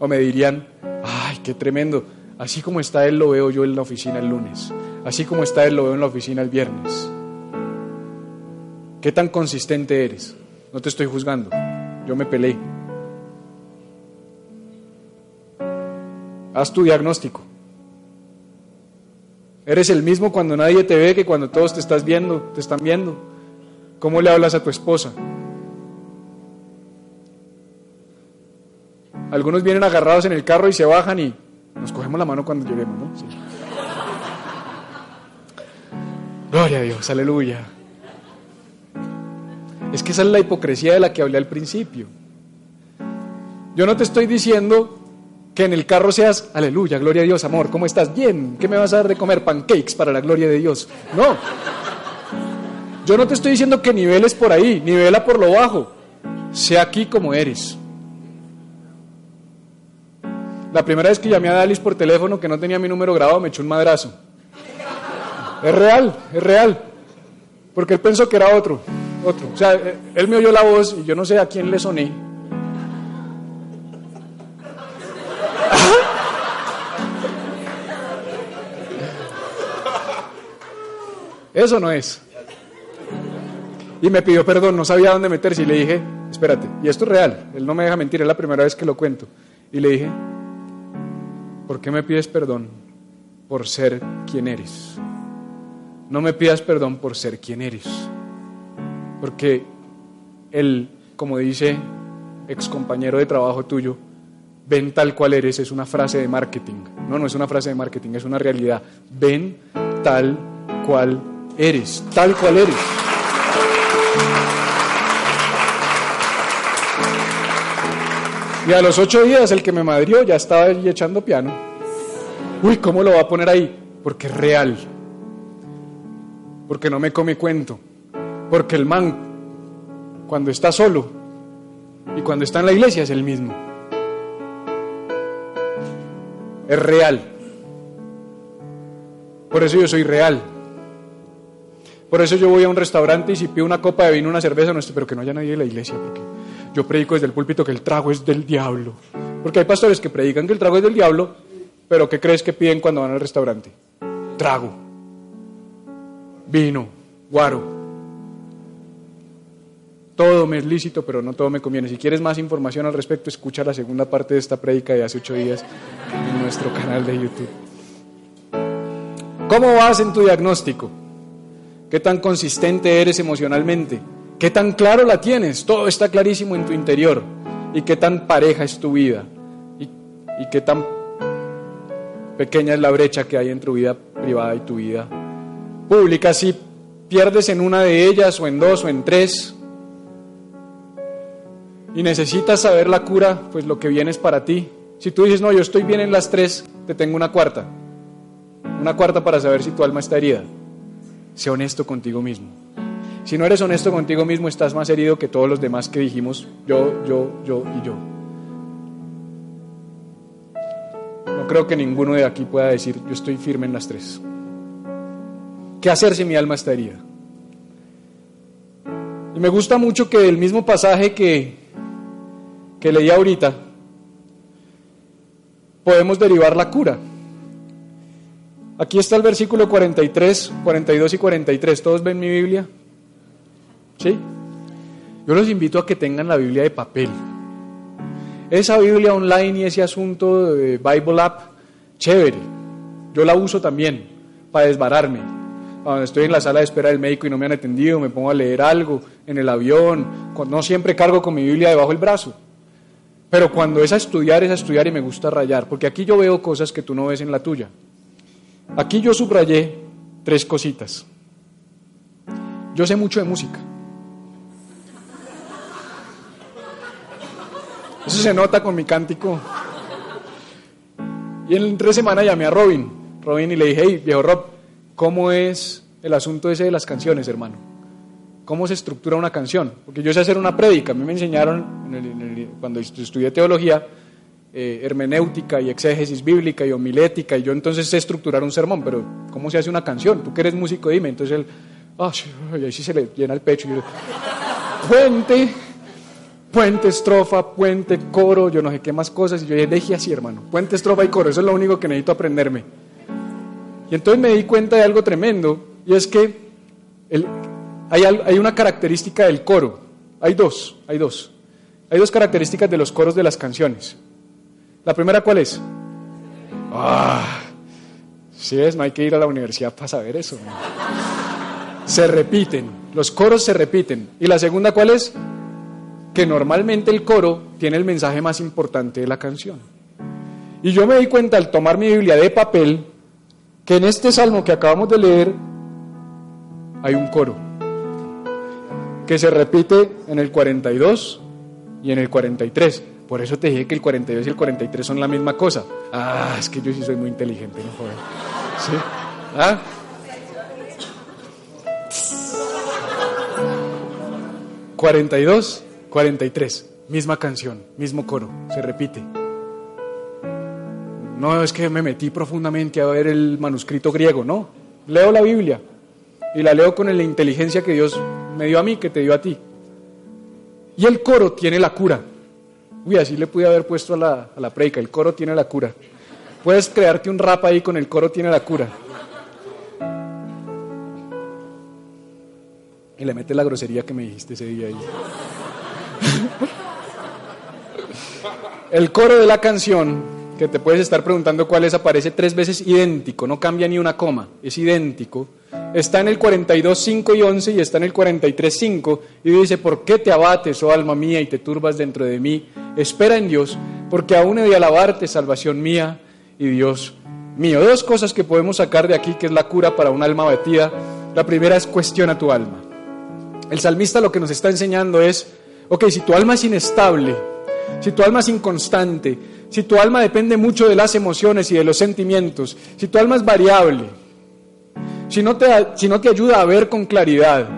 O me dirían, ay, qué tremendo. Así como está Él, lo veo yo en la oficina el lunes. Así como está Él, lo veo en la oficina el viernes. ¿Qué tan consistente eres? No te estoy juzgando. Yo me peleé. Haz tu diagnóstico. ¿Eres el mismo cuando nadie te ve que cuando todos te estás viendo, te están viendo? ¿Cómo le hablas a tu esposa? Algunos vienen agarrados en el carro y se bajan y nos cogemos la mano cuando lleguemos, ¿no? Gloria a Dios, aleluya. Es que esa es la hipocresía de la que hablé al principio. Yo no te estoy diciendo que en el carro seas, aleluya, gloria a Dios, amor, ¿cómo estás? Bien, ¿qué me vas a dar de comer? Pancakes para la gloria de Dios. No. Yo no te estoy diciendo que niveles por ahí, nivela por lo bajo. Sea aquí como eres. La primera vez que llamé a Dalis por teléfono que no tenía mi número grabado me echó un madrazo. Es real, es real. Porque él pensó que era otro, otro. O sea, eh, él me oyó la voz y yo no sé a quién le soné. Eso no es. Y me pidió perdón, no sabía dónde meterse y le dije, espérate, y esto es real, él no me deja mentir, es la primera vez que lo cuento. Y le dije, ¿por qué me pides perdón por ser quien eres? No me pidas perdón por ser quien eres porque el, como dice ex compañero de trabajo tuyo, ven tal cual eres, es una frase de marketing. No, no es una frase de marketing, es una realidad. Ven tal cual eres, tal cual eres. Y a los ocho días el que me madrió ya estaba ahí echando piano. Uy, ¿cómo lo va a poner ahí? Porque es real. Porque no me come cuento. Porque el man, cuando está solo y cuando está en la iglesia, es el mismo. Es real. Por eso yo soy real. Por eso yo voy a un restaurante y si pido una copa de vino, una cerveza, no estoy, pero que no haya nadie en la iglesia, porque yo predico desde el púlpito que el trago es del diablo. Porque hay pastores que predican que el trago es del diablo, pero ¿qué crees que piden cuando van al restaurante? Trago, vino, guaro. Todo me es lícito, pero no todo me conviene. Si quieres más información al respecto, escucha la segunda parte de esta prédica de hace ocho días en nuestro canal de YouTube. ¿Cómo vas en tu diagnóstico? ¿Qué tan consistente eres emocionalmente? ¿Qué tan claro la tienes? Todo está clarísimo en tu interior. ¿Y qué tan pareja es tu vida? ¿Y, y qué tan pequeña es la brecha que hay entre tu vida privada y tu vida pública? Si pierdes en una de ellas, o en dos, o en tres, y necesitas saber la cura, pues lo que viene es para ti. Si tú dices, no, yo estoy bien en las tres, te tengo una cuarta. Una cuarta para saber si tu alma está herida. Sé honesto contigo mismo. Si no eres honesto contigo mismo, estás más herido que todos los demás que dijimos yo, yo, yo y yo. No creo que ninguno de aquí pueda decir yo estoy firme en las tres. ¿Qué hacer si mi alma está herida? Y me gusta mucho que el mismo pasaje que, que leí ahorita, podemos derivar la cura. Aquí está el versículo 43, 42 y 43. ¿Todos ven mi Biblia? ¿Sí? Yo los invito a que tengan la Biblia de papel. Esa Biblia online y ese asunto de Bible App, chévere. Yo la uso también para desbararme. Cuando estoy en la sala de espera del médico y no me han atendido, me pongo a leer algo en el avión. No siempre cargo con mi Biblia debajo del brazo. Pero cuando es a estudiar, es a estudiar y me gusta rayar. Porque aquí yo veo cosas que tú no ves en la tuya. Aquí yo subrayé tres cositas. Yo sé mucho de música. Eso se nota con mi cántico. Y en tres semanas llamé a Robin, Robin y le dije, hey, viejo Rob, ¿cómo es el asunto ese de las canciones, hermano? ¿Cómo se estructura una canción? Porque yo sé hacer una prédica, a mí me enseñaron cuando estudié teología, eh, hermenéutica y exégesis bíblica y homilética, y yo entonces sé estructurar un sermón, pero ¿cómo se hace una canción? Tú que eres músico, dime. Entonces él, oh, ahí sí se le llena el pecho. Y yo, puente, puente, estrofa, puente, coro, yo no sé qué más cosas. Y yo dije así, hermano, puente, estrofa y coro, eso es lo único que necesito aprenderme. Y entonces me di cuenta de algo tremendo, y es que el, hay, una característica del coro, hay dos, hay dos. Hay dos características de los coros de las canciones. La primera, ¿cuál es? Ah, sí es, no hay que ir a la universidad para saber eso. Se repiten, los coros se repiten. ¿Y la segunda cuál es? Que normalmente el coro tiene el mensaje más importante de la canción. Y yo me di cuenta al tomar mi Biblia de papel que en este salmo que acabamos de leer hay un coro que se repite en el 42 y en el 43. Por eso te dije que el 42 y el 43 son la misma cosa. Ah, es que yo sí soy muy inteligente, no joder. ¿Sí? ¿Ah? ¿42? 43. Misma canción, mismo coro, se repite. No es que me metí profundamente a ver el manuscrito griego, no. Leo la Biblia y la leo con la inteligencia que Dios me dio a mí, que te dio a ti. Y el coro tiene la cura. Uy, así le pude haber puesto a la, a la predica, el coro tiene la cura. Puedes crearte un rap ahí con el coro tiene la cura. Y le metes la grosería que me dijiste ese día ahí. El coro de la canción, que te puedes estar preguntando cuál es, aparece tres veces idéntico, no cambia ni una coma, es idéntico. Está en el 42, 5 y 11 y está en el 43, 5 y dice, ¿por qué te abates, oh alma mía, y te turbas dentro de mí? Espera en Dios, porque aún he de alabarte, salvación mía y Dios mío. Dos cosas que podemos sacar de aquí, que es la cura para un alma abatida. La primera es cuestiona tu alma. El salmista lo que nos está enseñando es, ok, si tu alma es inestable, si tu alma es inconstante, si tu alma depende mucho de las emociones y de los sentimientos, si tu alma es variable, si no te, si no te ayuda a ver con claridad,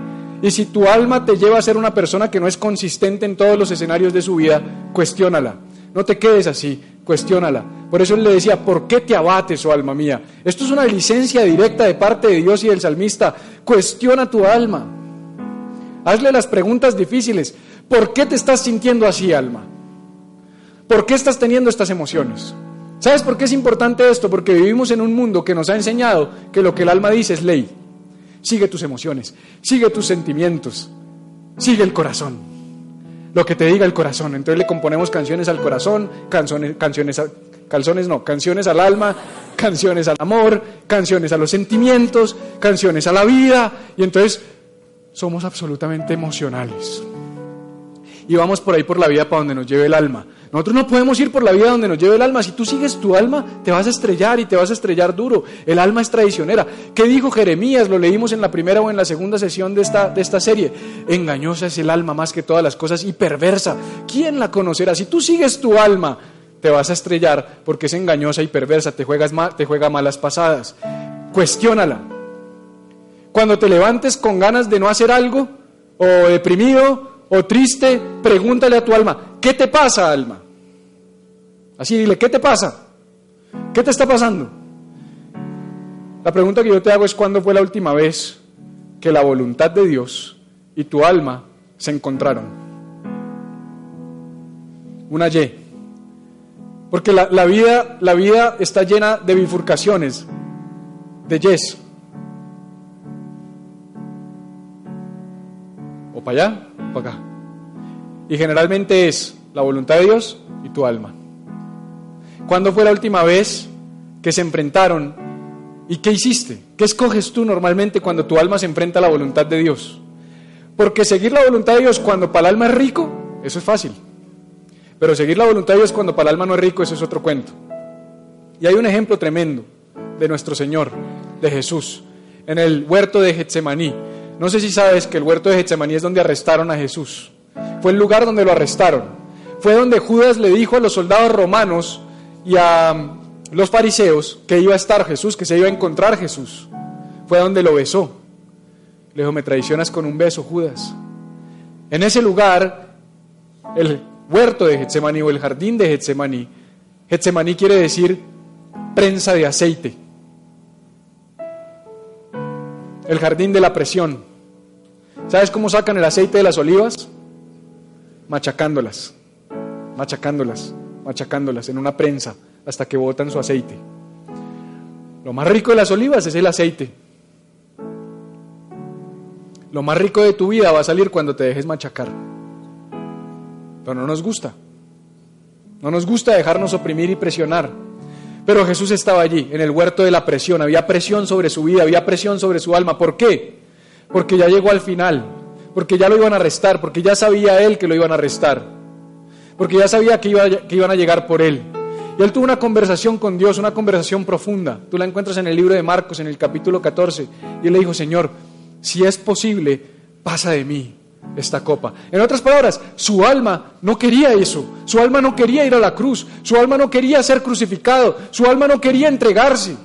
y si tu alma te lleva a ser una persona que no es consistente en todos los escenarios de su vida, cuestiónala. No te quedes así, cuestiónala. Por eso él le decía, ¿por qué te abates, oh alma mía? Esto es una licencia directa de parte de Dios y del salmista. Cuestiona tu alma. Hazle las preguntas difíciles. ¿Por qué te estás sintiendo así, alma? ¿Por qué estás teniendo estas emociones? ¿Sabes por qué es importante esto? Porque vivimos en un mundo que nos ha enseñado que lo que el alma dice es ley. Sigue tus emociones, sigue tus sentimientos, sigue el corazón. Lo que te diga el corazón. Entonces le componemos canciones al corazón, canciones, canciones, calzones no, canciones al alma, canciones al amor, canciones a los sentimientos, canciones a la vida. Y entonces somos absolutamente emocionales. Y vamos por ahí por la vida para donde nos lleve el alma. Nosotros no podemos ir por la vida donde nos lleve el alma. Si tú sigues tu alma, te vas a estrellar y te vas a estrellar duro. El alma es traicionera. ¿Qué dijo Jeremías? Lo leímos en la primera o en la segunda sesión de esta, de esta serie. Engañosa es el alma más que todas las cosas y perversa. ¿Quién la conocerá? Si tú sigues tu alma, te vas a estrellar porque es engañosa y perversa. Te, juegas te juega malas pasadas. Cuestiónala. Cuando te levantes con ganas de no hacer algo, o deprimido, o triste, pregúntale a tu alma, ¿Qué te pasa, alma? Así dile, ¿qué te pasa? ¿Qué te está pasando? La pregunta que yo te hago es cuándo fue la última vez que la voluntad de Dios y tu alma se encontraron. Una Y. Porque la, la, vida, la vida está llena de bifurcaciones, de yes. O para allá, o para acá. Y generalmente es la voluntad de Dios y tu alma. ¿Cuándo fue la última vez que se enfrentaron? ¿Y qué hiciste? ¿Qué escoges tú normalmente cuando tu alma se enfrenta a la voluntad de Dios? Porque seguir la voluntad de Dios cuando para el alma es rico, eso es fácil. Pero seguir la voluntad de Dios cuando para el alma no es rico, eso es otro cuento. Y hay un ejemplo tremendo de nuestro Señor, de Jesús, en el huerto de Getsemaní. No sé si sabes que el huerto de Getsemaní es donde arrestaron a Jesús. Fue el lugar donde lo arrestaron. Fue donde Judas le dijo a los soldados romanos y a um, los fariseos que iba a estar Jesús, que se iba a encontrar Jesús. Fue donde lo besó. Le dijo, me traicionas con un beso, Judas. En ese lugar, el huerto de Getsemaní o el jardín de Getsemaní, Getsemaní quiere decir prensa de aceite. El jardín de la presión. ¿Sabes cómo sacan el aceite de las olivas? Machacándolas, machacándolas, machacándolas en una prensa hasta que botan su aceite. Lo más rico de las olivas es el aceite. Lo más rico de tu vida va a salir cuando te dejes machacar. Pero no nos gusta. No nos gusta dejarnos oprimir y presionar. Pero Jesús estaba allí, en el huerto de la presión. Había presión sobre su vida, había presión sobre su alma. ¿Por qué? Porque ya llegó al final porque ya lo iban a arrestar, porque ya sabía él que lo iban a arrestar, porque ya sabía que, iba, que iban a llegar por él. Y él tuvo una conversación con Dios, una conversación profunda. Tú la encuentras en el libro de Marcos, en el capítulo 14. Y él le dijo, Señor, si es posible, pasa de mí esta copa. En otras palabras, su alma no quería eso. Su alma no quería ir a la cruz. Su alma no quería ser crucificado. Su alma no quería entregarse.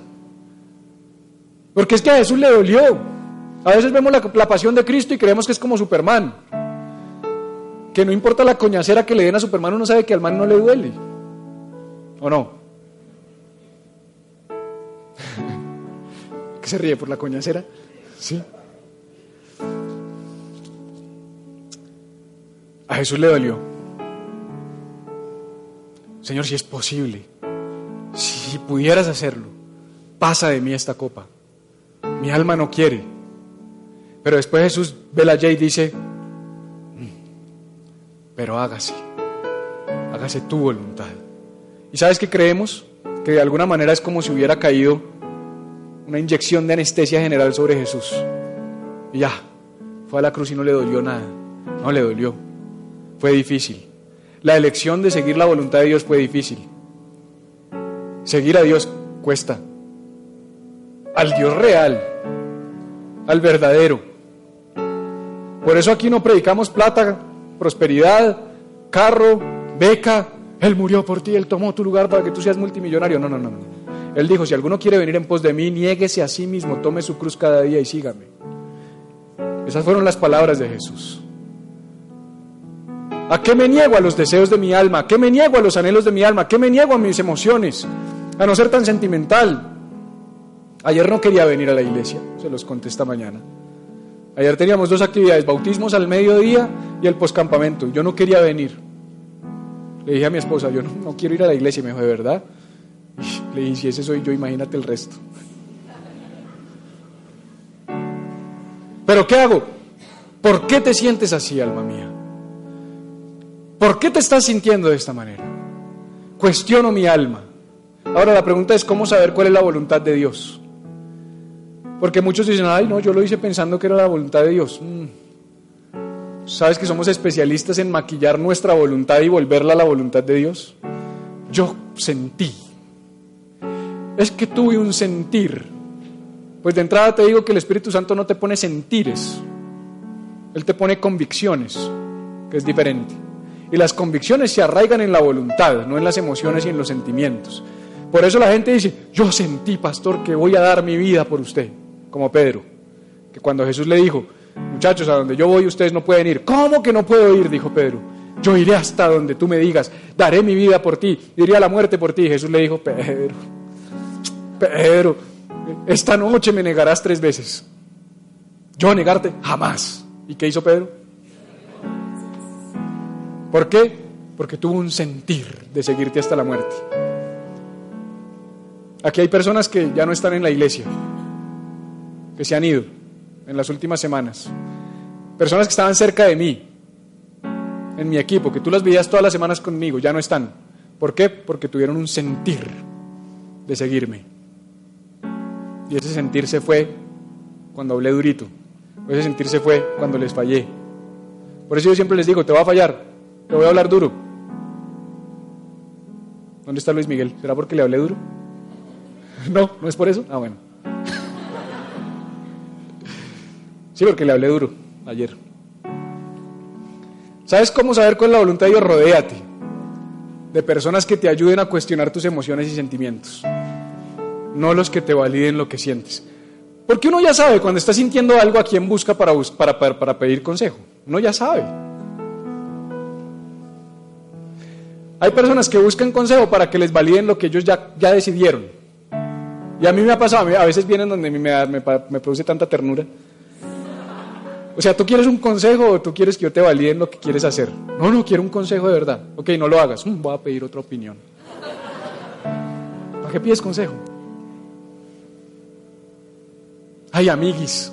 Porque es que a Jesús le dolió. A veces vemos la, pasión de Cristo y creemos que es como Superman. Que no importa la coñacera que le den a Superman, uno sabe que al man no le duele. ¿O no? ¿Qué se ríe por la coñacera? Sí. A Jesús le dolió. Señor, si es posible, si pudieras hacerlo, pasa de mí esta copa. Mi alma no quiere. Pero después Jesús ve la y dice, "Mm, pero hágase, hágase tu voluntad. ¿Y sabes qué creemos? Que de alguna manera es como si hubiera caído una inyección de anestesia general sobre Jesús. Y ya, fue a la cruz y no le dolió nada. No le dolió. Fue difícil. La elección de seguir la voluntad de Dios fue difícil. Seguir a Dios cuesta. Al Dios real, al verdadero. Por eso aquí no predicamos plata, prosperidad, carro, beca. Él murió por ti, Él tomó tu lugar para que tú seas multimillonario. No, no, no. Él dijo, si alguno quiere venir en pos de mí, niéguese a sí mismo, tome su cruz cada día y sígame. Esas fueron las palabras de Jesús. ¿A qué me niego a los deseos de mi alma? ¿A qué me niego a los anhelos de mi alma? ¿A qué me niego a mis emociones? A no ser tan sentimental. Ayer no quería venir a la iglesia, se los conté esta mañana. Ayer teníamos dos actividades, bautismos al mediodía y el poscampamento. Yo no quería venir. Le dije a mi esposa, yo no, quiero ir a la iglesia. Y me dijo, ¿de verdad? Le dije, si ese soy yo, imagínate el resto. Pero ¿qué hago? ¿Por qué te sientes así, alma mía? ¿Por qué te estás sintiendo de esta manera? Cuestiono mi alma. Ahora la pregunta es cómo saber cuál es la voluntad de Dios. Porque muchos dicen, ay, no, yo lo hice pensando que era la voluntad de Dios. Mm. ¿Sabes que somos especialistas en maquillar nuestra voluntad y volverla a la voluntad de Dios? Yo sentí. Es que tuve un sentir. Pues de entrada te digo que el Espíritu Santo no te pone sentires, Él te pone convicciones, que es diferente. Y las convicciones se arraigan en la voluntad, no en las emociones y en los sentimientos. Por eso la gente dice, yo sentí, pastor, que voy a dar mi vida por usted, como Pedro, que cuando Jesús le dijo, muchachos, a donde yo voy ustedes no pueden ir. ¿Cómo que no puedo ir? Dijo Pedro. Yo iré hasta donde tú me digas, daré mi vida por ti, iría a la muerte por ti. Jesús le dijo, Pedro, Pedro, esta noche me negarás tres veces. Yo negarte jamás. ¿Y qué hizo Pedro? ¿Por qué? Porque tuvo un sentir de seguirte hasta la muerte. Aquí hay personas que ya no están en la iglesia, que se han ido en las últimas semanas. Personas que estaban cerca de mí, en mi equipo, que tú las veías todas las semanas conmigo, ya no están. ¿Por qué? Porque tuvieron un sentir de seguirme. Y ese sentir se fue cuando hablé durito. ese sentir se fue cuando les fallé. Por eso yo siempre les digo, te voy a fallar, te voy a hablar duro. ¿Dónde está Luis Miguel? ¿Será porque le hablé duro? No, no es por eso. Ah, bueno. Sí, porque le hablé duro ayer. ¿Sabes cómo saber cuál es la voluntad de Dios? Rodéate de personas que te ayuden a cuestionar tus emociones y sentimientos, no los que te validen lo que sientes. Porque uno ya sabe cuando está sintiendo algo a quién busca para, para, para, pedir consejo. Uno ya sabe. Hay personas que buscan consejo para que les validen lo que ellos ya, ya decidieron. Y a mí me ha pasado, a veces vienen donde me, me, me produce tanta ternura. O sea, ¿tú quieres un consejo o tú quieres que yo te valide en lo que quieres hacer? No, no, quiero un consejo de verdad. Ok, no lo hagas. Mm, voy a pedir otra opinión. ¿Para qué pides consejo? Ay, amiguis.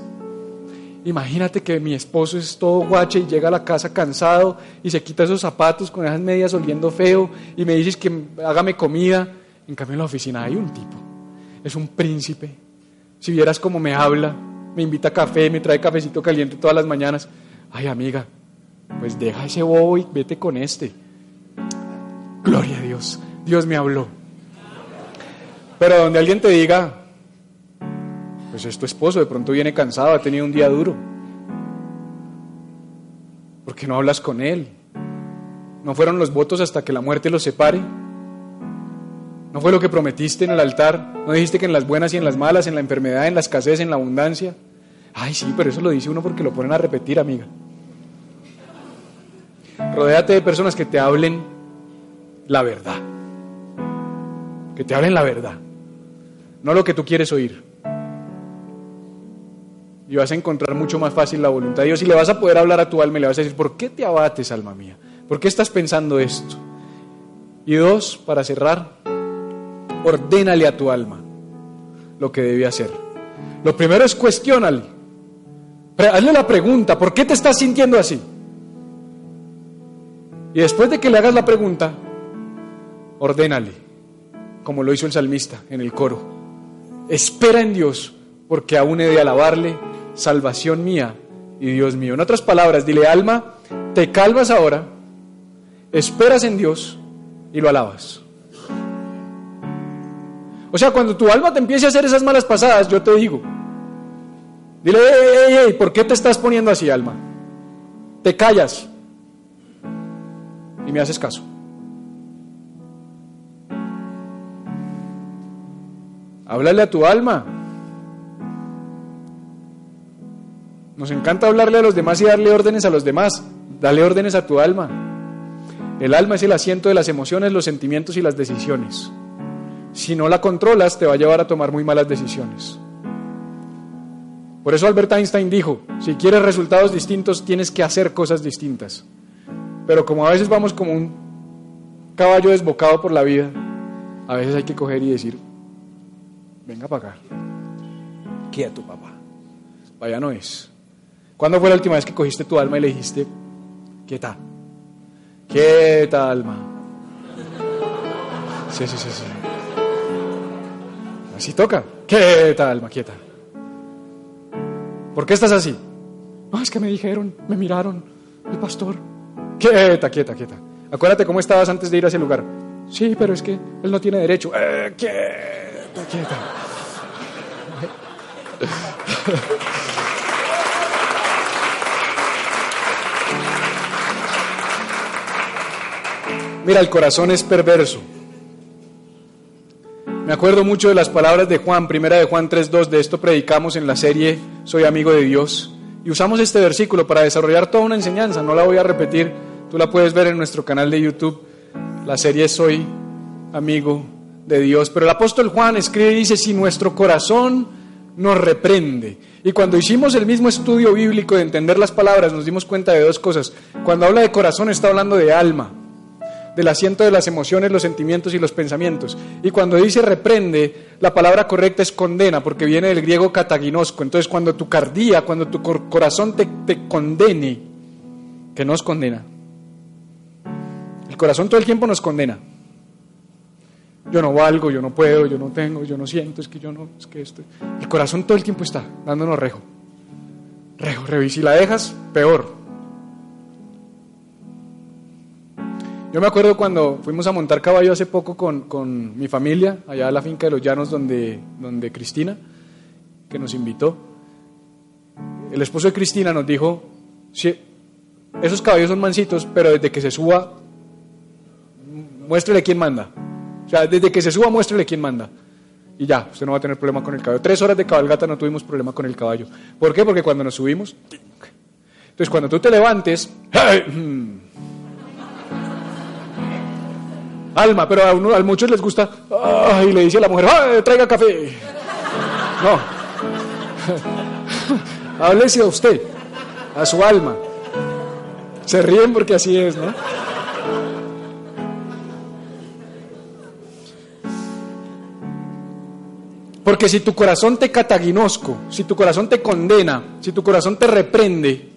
Imagínate que mi esposo es todo guache y llega a la casa cansado y se quita esos zapatos con esas medias oliendo feo y me dices que hágame comida. En cambio en la oficina hay un tipo. Es un príncipe. Si vieras cómo me habla, me invita a café, me trae cafecito caliente todas las mañanas. Ay, amiga, pues deja ese bobo y vete con este. Gloria a Dios, Dios me habló. Pero donde alguien te diga, pues es tu esposo, de pronto viene cansado, ha tenido un día duro. ¿Por qué no hablas con él? ¿No fueron los votos hasta que la muerte los separe? ¿No fue lo que prometiste en el altar? ¿No dijiste que en las buenas y en las malas, en la enfermedad, en la escasez, en la abundancia? Ay, sí, pero eso lo dice uno porque lo ponen a repetir, amiga. Rodéate de personas que te hablen la verdad. Que te hablen la verdad. No lo que tú quieres oír. Y vas a encontrar mucho más fácil la voluntad de Dios y le vas a poder hablar a tu alma y le vas a decir, ¿por qué te abates, alma mía? ¿Por qué estás pensando esto? Y dos, para cerrar, ordénale a tu alma lo que debe hacer. Lo primero es cuestional. hazle la pregunta, ¿por qué te estás sintiendo así? Y después de que le hagas la pregunta, ordénale, como lo hizo el salmista en el coro. Espera en Dios, porque aún he de alabarle, salvación mía y Dios mío. En otras palabras, dile, alma, te calmas ahora, esperas en Dios y lo alabas. O sea, cuando tu alma te empiece a hacer esas malas pasadas, yo te digo, dile, ey, ey, ¿por qué te estás poniendo así, alma? Te callas y me haces caso. Háblale a tu alma. Nos encanta hablarle a los demás y darle órdenes a los demás. Dale órdenes a tu alma. El alma es el asiento de las emociones, los sentimientos y las decisiones. Si no la controlas, te va a llevar a tomar muy malas decisiones. Por eso Albert Einstein dijo, si quieres resultados distintos, tienes que hacer cosas distintas. Pero como a veces vamos como un caballo desbocado por la vida, a veces hay que coger y decir, venga para acá, quieto papá, vaya no es. ¿Cuándo fue la última vez que cogiste tu alma y le dijiste, quieta, quieta alma? Sí, sí, sí, sí. Así toca, quieta alma, quieta. ¿Por qué estás así? No, es que me dijeron, me miraron, el pastor, Quieta, quieta, quieta. Acuérdate cómo estabas antes de ir a ese lugar. Sí, pero es que él no tiene derecho. Eh, quieta, quieta. Mira, el corazón es perverso. Me acuerdo mucho de las palabras de Juan, primera de Juan 3.2, de esto predicamos en la serie Soy amigo de Dios. Y usamos este versículo para desarrollar toda una enseñanza, no la voy a repetir, Tú la puedes ver en nuestro canal de YouTube. La serie Soy amigo de Dios. Pero el apóstol Juan escribe y dice, si nuestro corazón nos reprende. Y cuando hicimos el mismo estudio bíblico de entender las palabras, nos dimos cuenta de dos cosas. Cuando habla de corazón está hablando de alma, del asiento de las emociones, los sentimientos y los pensamientos. Y cuando dice reprende, la palabra correcta es condena, porque viene del griego kataginosco. Entonces cuando tu cardía, cuando tu corazón te, te condene, que nos condena, corazón todo el tiempo nos condena. Yo no valgo, yo no puedo, yo no tengo, yo no siento, es que yo no, es que esto. El corazón todo el tiempo está dándonos rejo. Rejo, rejo. Y si la dejas, peor. Yo me acuerdo cuando fuimos a montar caballo hace poco con, con mi familia, allá a la finca de los llanos donde, donde Cristina, que nos invitó. El esposo de Cristina nos dijo, sí, esos caballos son mansitos, pero desde que se suba muéstrele quién manda. O sea, desde que se suba, muéstrele quién manda. Y ya, usted no va a tener problema con el caballo. Tres horas de cabalgata no tuvimos problema con el caballo. ¿Por qué? Porque cuando nos subimos, entonces cuando tú te levantes, alma, pero a, uno, a muchos les gusta, y le dice a la mujer, traiga café. No. Háblese a usted, a su alma. Se ríen porque así es, ¿no? Porque si tu corazón te cataginosco, si tu corazón te condena, si tu corazón te reprende,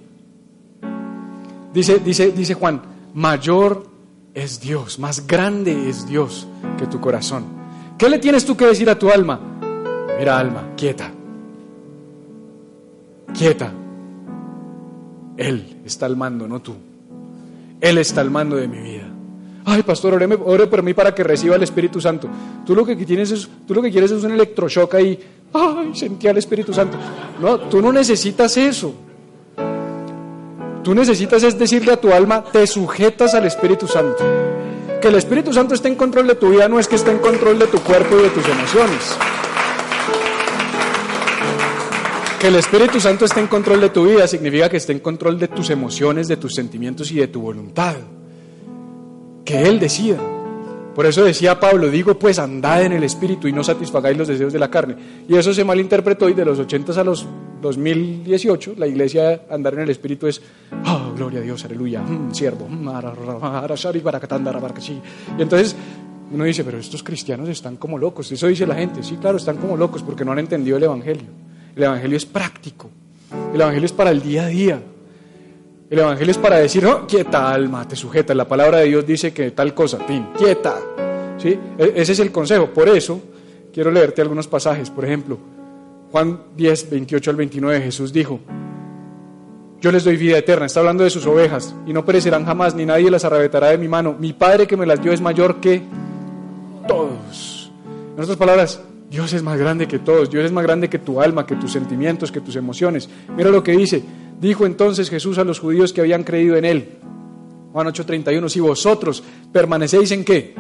dice, dice, dice Juan, mayor es Dios, más grande es Dios que tu corazón. ¿Qué le tienes tú que decir a tu alma? Mira, alma, quieta. Quieta. Él está al mando, no tú. Él está al mando de mi vida. Ay, pastor, ore, por mí para que reciba el Espíritu Santo. Tú lo que tú lo que quieres es un electroshock ahí. Ay, sentí al Espíritu Santo. No, tú no necesitas eso. Tú necesitas es decirle a tu alma, te sujetas al Espíritu Santo. Que el Espíritu Santo esté en control de tu vida no es que esté en control de tu cuerpo y de tus emociones. Que el Espíritu Santo esté en control de tu vida significa que esté en control de tus emociones, de tus sentimientos y de tu voluntad que Él decida. Por eso decía Pablo, digo pues andad en el Espíritu y no satisfagáis los deseos de la carne. Y eso se malinterpretó y de los 80 a los 2018 la iglesia andar en el Espíritu es, oh, gloria a Dios, aleluya, mm, siervo. Mm, y entonces uno dice, pero estos cristianos están como locos. Eso dice la gente, sí, claro, están como locos porque no han entendido el Evangelio. El Evangelio es práctico. El Evangelio es para el día a día. El Evangelio es para decir, no, quieta alma, te sujeta. La palabra de Dios dice que tal cosa, fin, quieta. ¿Sí? E-, ese es el consejo. Por eso quiero leerte algunos pasajes. Por ejemplo, Juan 10, 28 al 29, Jesús dijo, yo les doy vida eterna, está hablando de sus ovejas, y no perecerán jamás, ni nadie las arrebatará de mi mano. Mi Padre que me las dio es mayor que todos. En otras palabras, Dios es más grande que todos, Dios es más grande que tu alma, que tus sentimientos, que tus emociones. Mira lo que dice, dijo entonces Jesús a los judíos que habían creído en él. Juan 8:31, si vosotros permanecéis en qué?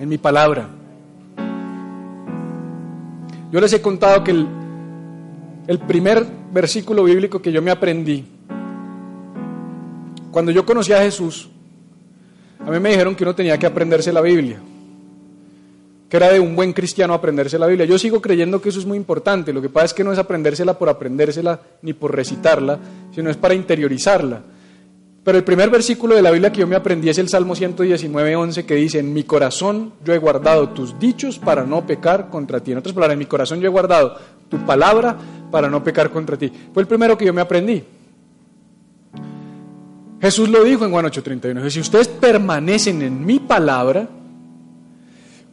En mi palabra. Yo les he contado que el, el primer versículo bíblico que yo me aprendí, cuando yo conocí a Jesús, a mí me dijeron que uno tenía que aprenderse la Biblia, que era de un buen cristiano aprenderse la Biblia. Yo sigo creyendo que eso es muy importante, lo que pasa es que no es aprendérsela por aprendérsela ni por recitarla, sino es para interiorizarla. Pero el primer versículo de la Biblia que yo me aprendí es el Salmo 119, 11, que dice, en mi corazón yo he guardado tus dichos para no pecar contra ti. En otras palabras, en mi corazón yo he guardado tu palabra para no pecar contra ti. Fue el primero que yo me aprendí. Jesús lo dijo en Juan 8:31, si ustedes permanecen en mi palabra,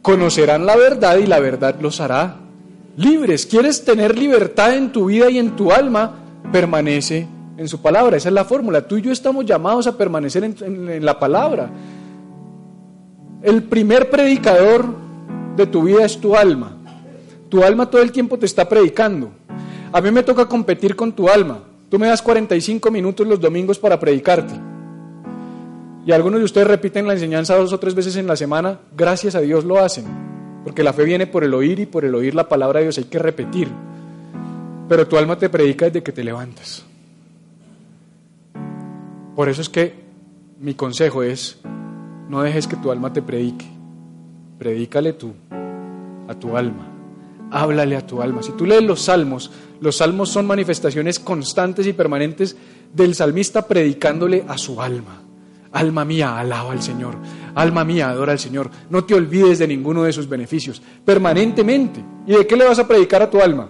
conocerán la verdad y la verdad los hará libres. ¿Quieres tener libertad en tu vida y en tu alma? Permanece en su palabra. Esa es la fórmula. Tú y yo estamos llamados a permanecer en, la palabra. El primer predicador de tu vida es tu alma. Tu alma todo el tiempo te está predicando. A mí me toca competir con tu alma. Tú me das 45 minutos los domingos para predicarte. Y algunos de ustedes repiten la enseñanza dos o tres veces en la semana. Gracias a Dios lo hacen. Porque la fe viene por el oír y por el oír la palabra de Dios hay que repetir. Pero tu alma te predica desde que te levantas. Por eso es que mi consejo es, no dejes que tu alma te predique, predícale tú a tu alma, háblale a tu alma. Si tú lees los salmos, los salmos son manifestaciones constantes y permanentes del salmista predicándole a su alma. Alma mía, alaba al Señor. Alma mía, adora al Señor. No te olvides de ninguno de sus beneficios, permanentemente. ¿Y de qué le vas a predicar a tu alma?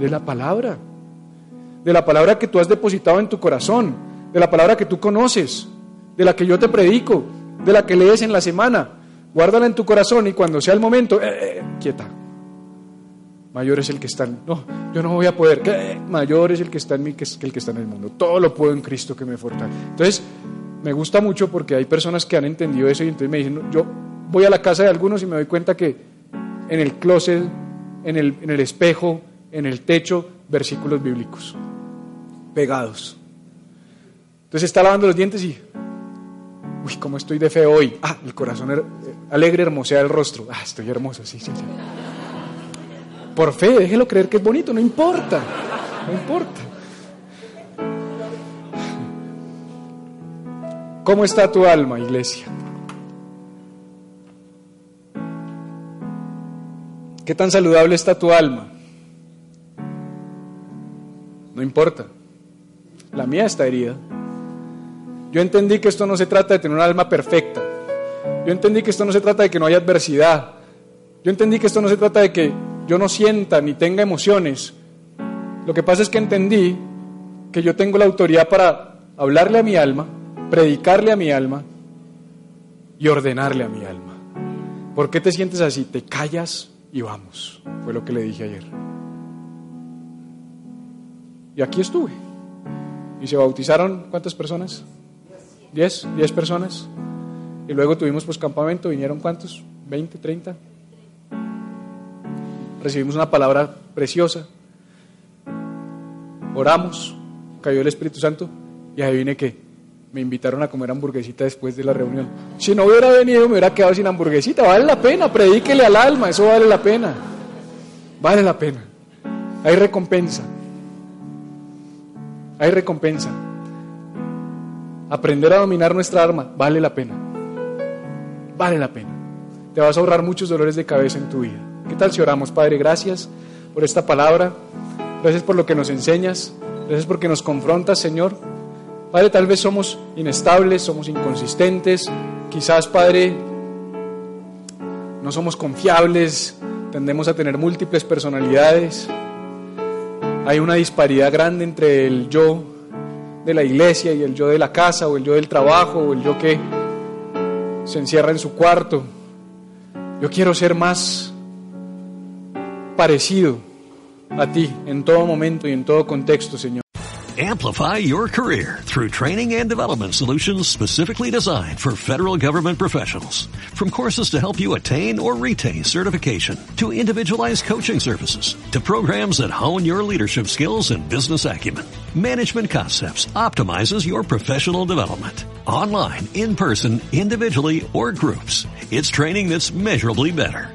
De la palabra de la palabra que tú has depositado en tu corazón, de la palabra que tú conoces, de la que yo te predico, de la que lees en la semana. Guárdala en tu corazón y cuando sea el momento, eh, eh, quieta. Mayor es el que está en... No, yo no voy a poder. ¿Qué? Mayor es el que está en mí que, el que está en el mundo. Todo lo puedo en Cristo que me fortalece. Entonces, me gusta mucho porque hay personas que han entendido eso y entonces me dicen, yo voy a la casa de algunos y me doy cuenta que en el closet, en el, en el espejo, en el techo, versículos bíblicos pegados. Entonces está lavando los dientes y, uy, cómo estoy de feo hoy. Ah, el corazón er, alegre hermosea el rostro. Ah, estoy hermoso, sí, sí, sí. Por fe, déjelo creer que es bonito, no importa, no importa. ¿Cómo está tu alma, iglesia? ¿Qué tan saludable está tu alma? No importa. La mía está herida. Yo entendí que esto no se trata de tener un alma perfecta. Yo entendí que esto no se trata de que no haya adversidad. Yo entendí que esto no se trata de que yo no sienta ni tenga emociones. Lo que pasa es que entendí que yo tengo la autoridad para hablarle a mi alma, predicarle a mi alma y ordenarle a mi alma. ¿Por qué te sientes así? Te callas y vamos. Fue lo que le dije ayer. Y aquí estuve. ¿Y se bautizaron cuántas personas? ¿Diez? ¿Diez personas? Y luego tuvimos pues campamento, ¿vinieron cuántos? ¿Veinte? ¿Treinta? Recibimos una palabra preciosa. Oramos, cayó el Espíritu Santo y ahí vine que me invitaron a comer hamburguesita después de la reunión. Si no hubiera venido me hubiera quedado sin hamburguesita. Vale la pena, predíquele al alma, eso vale la pena. Vale la pena. Hay recompensa hay recompensa. Aprender a dominar nuestra arma vale la pena. Vale la pena. Te vas a ahorrar muchos dolores de cabeza en tu vida. ¿Qué tal si oramos, Padre? Gracias por esta palabra. Gracias por lo que nos enseñas. Gracias porque nos confrontas, Señor. Padre, tal vez somos inestables, somos inconsistentes. Quizás, Padre, no somos confiables. Tendemos a tener múltiples personalidades. hay una disparidad grande entre el yo de la iglesia y el yo de la casa o el yo del trabajo o el yo que se encierra en su cuarto. Yo quiero ser más parecido a ti en todo momento y en todo contexto, Señor. Amplify your career through training and development solutions specifically designed for federal government professionals. From courses to help you attain or retain certification, to individualized coaching services, to programs that hone your leadership skills and business acumen, Management Concepts optimizes your professional development. Online, in person, individually, or groups. It's training that's measurably better.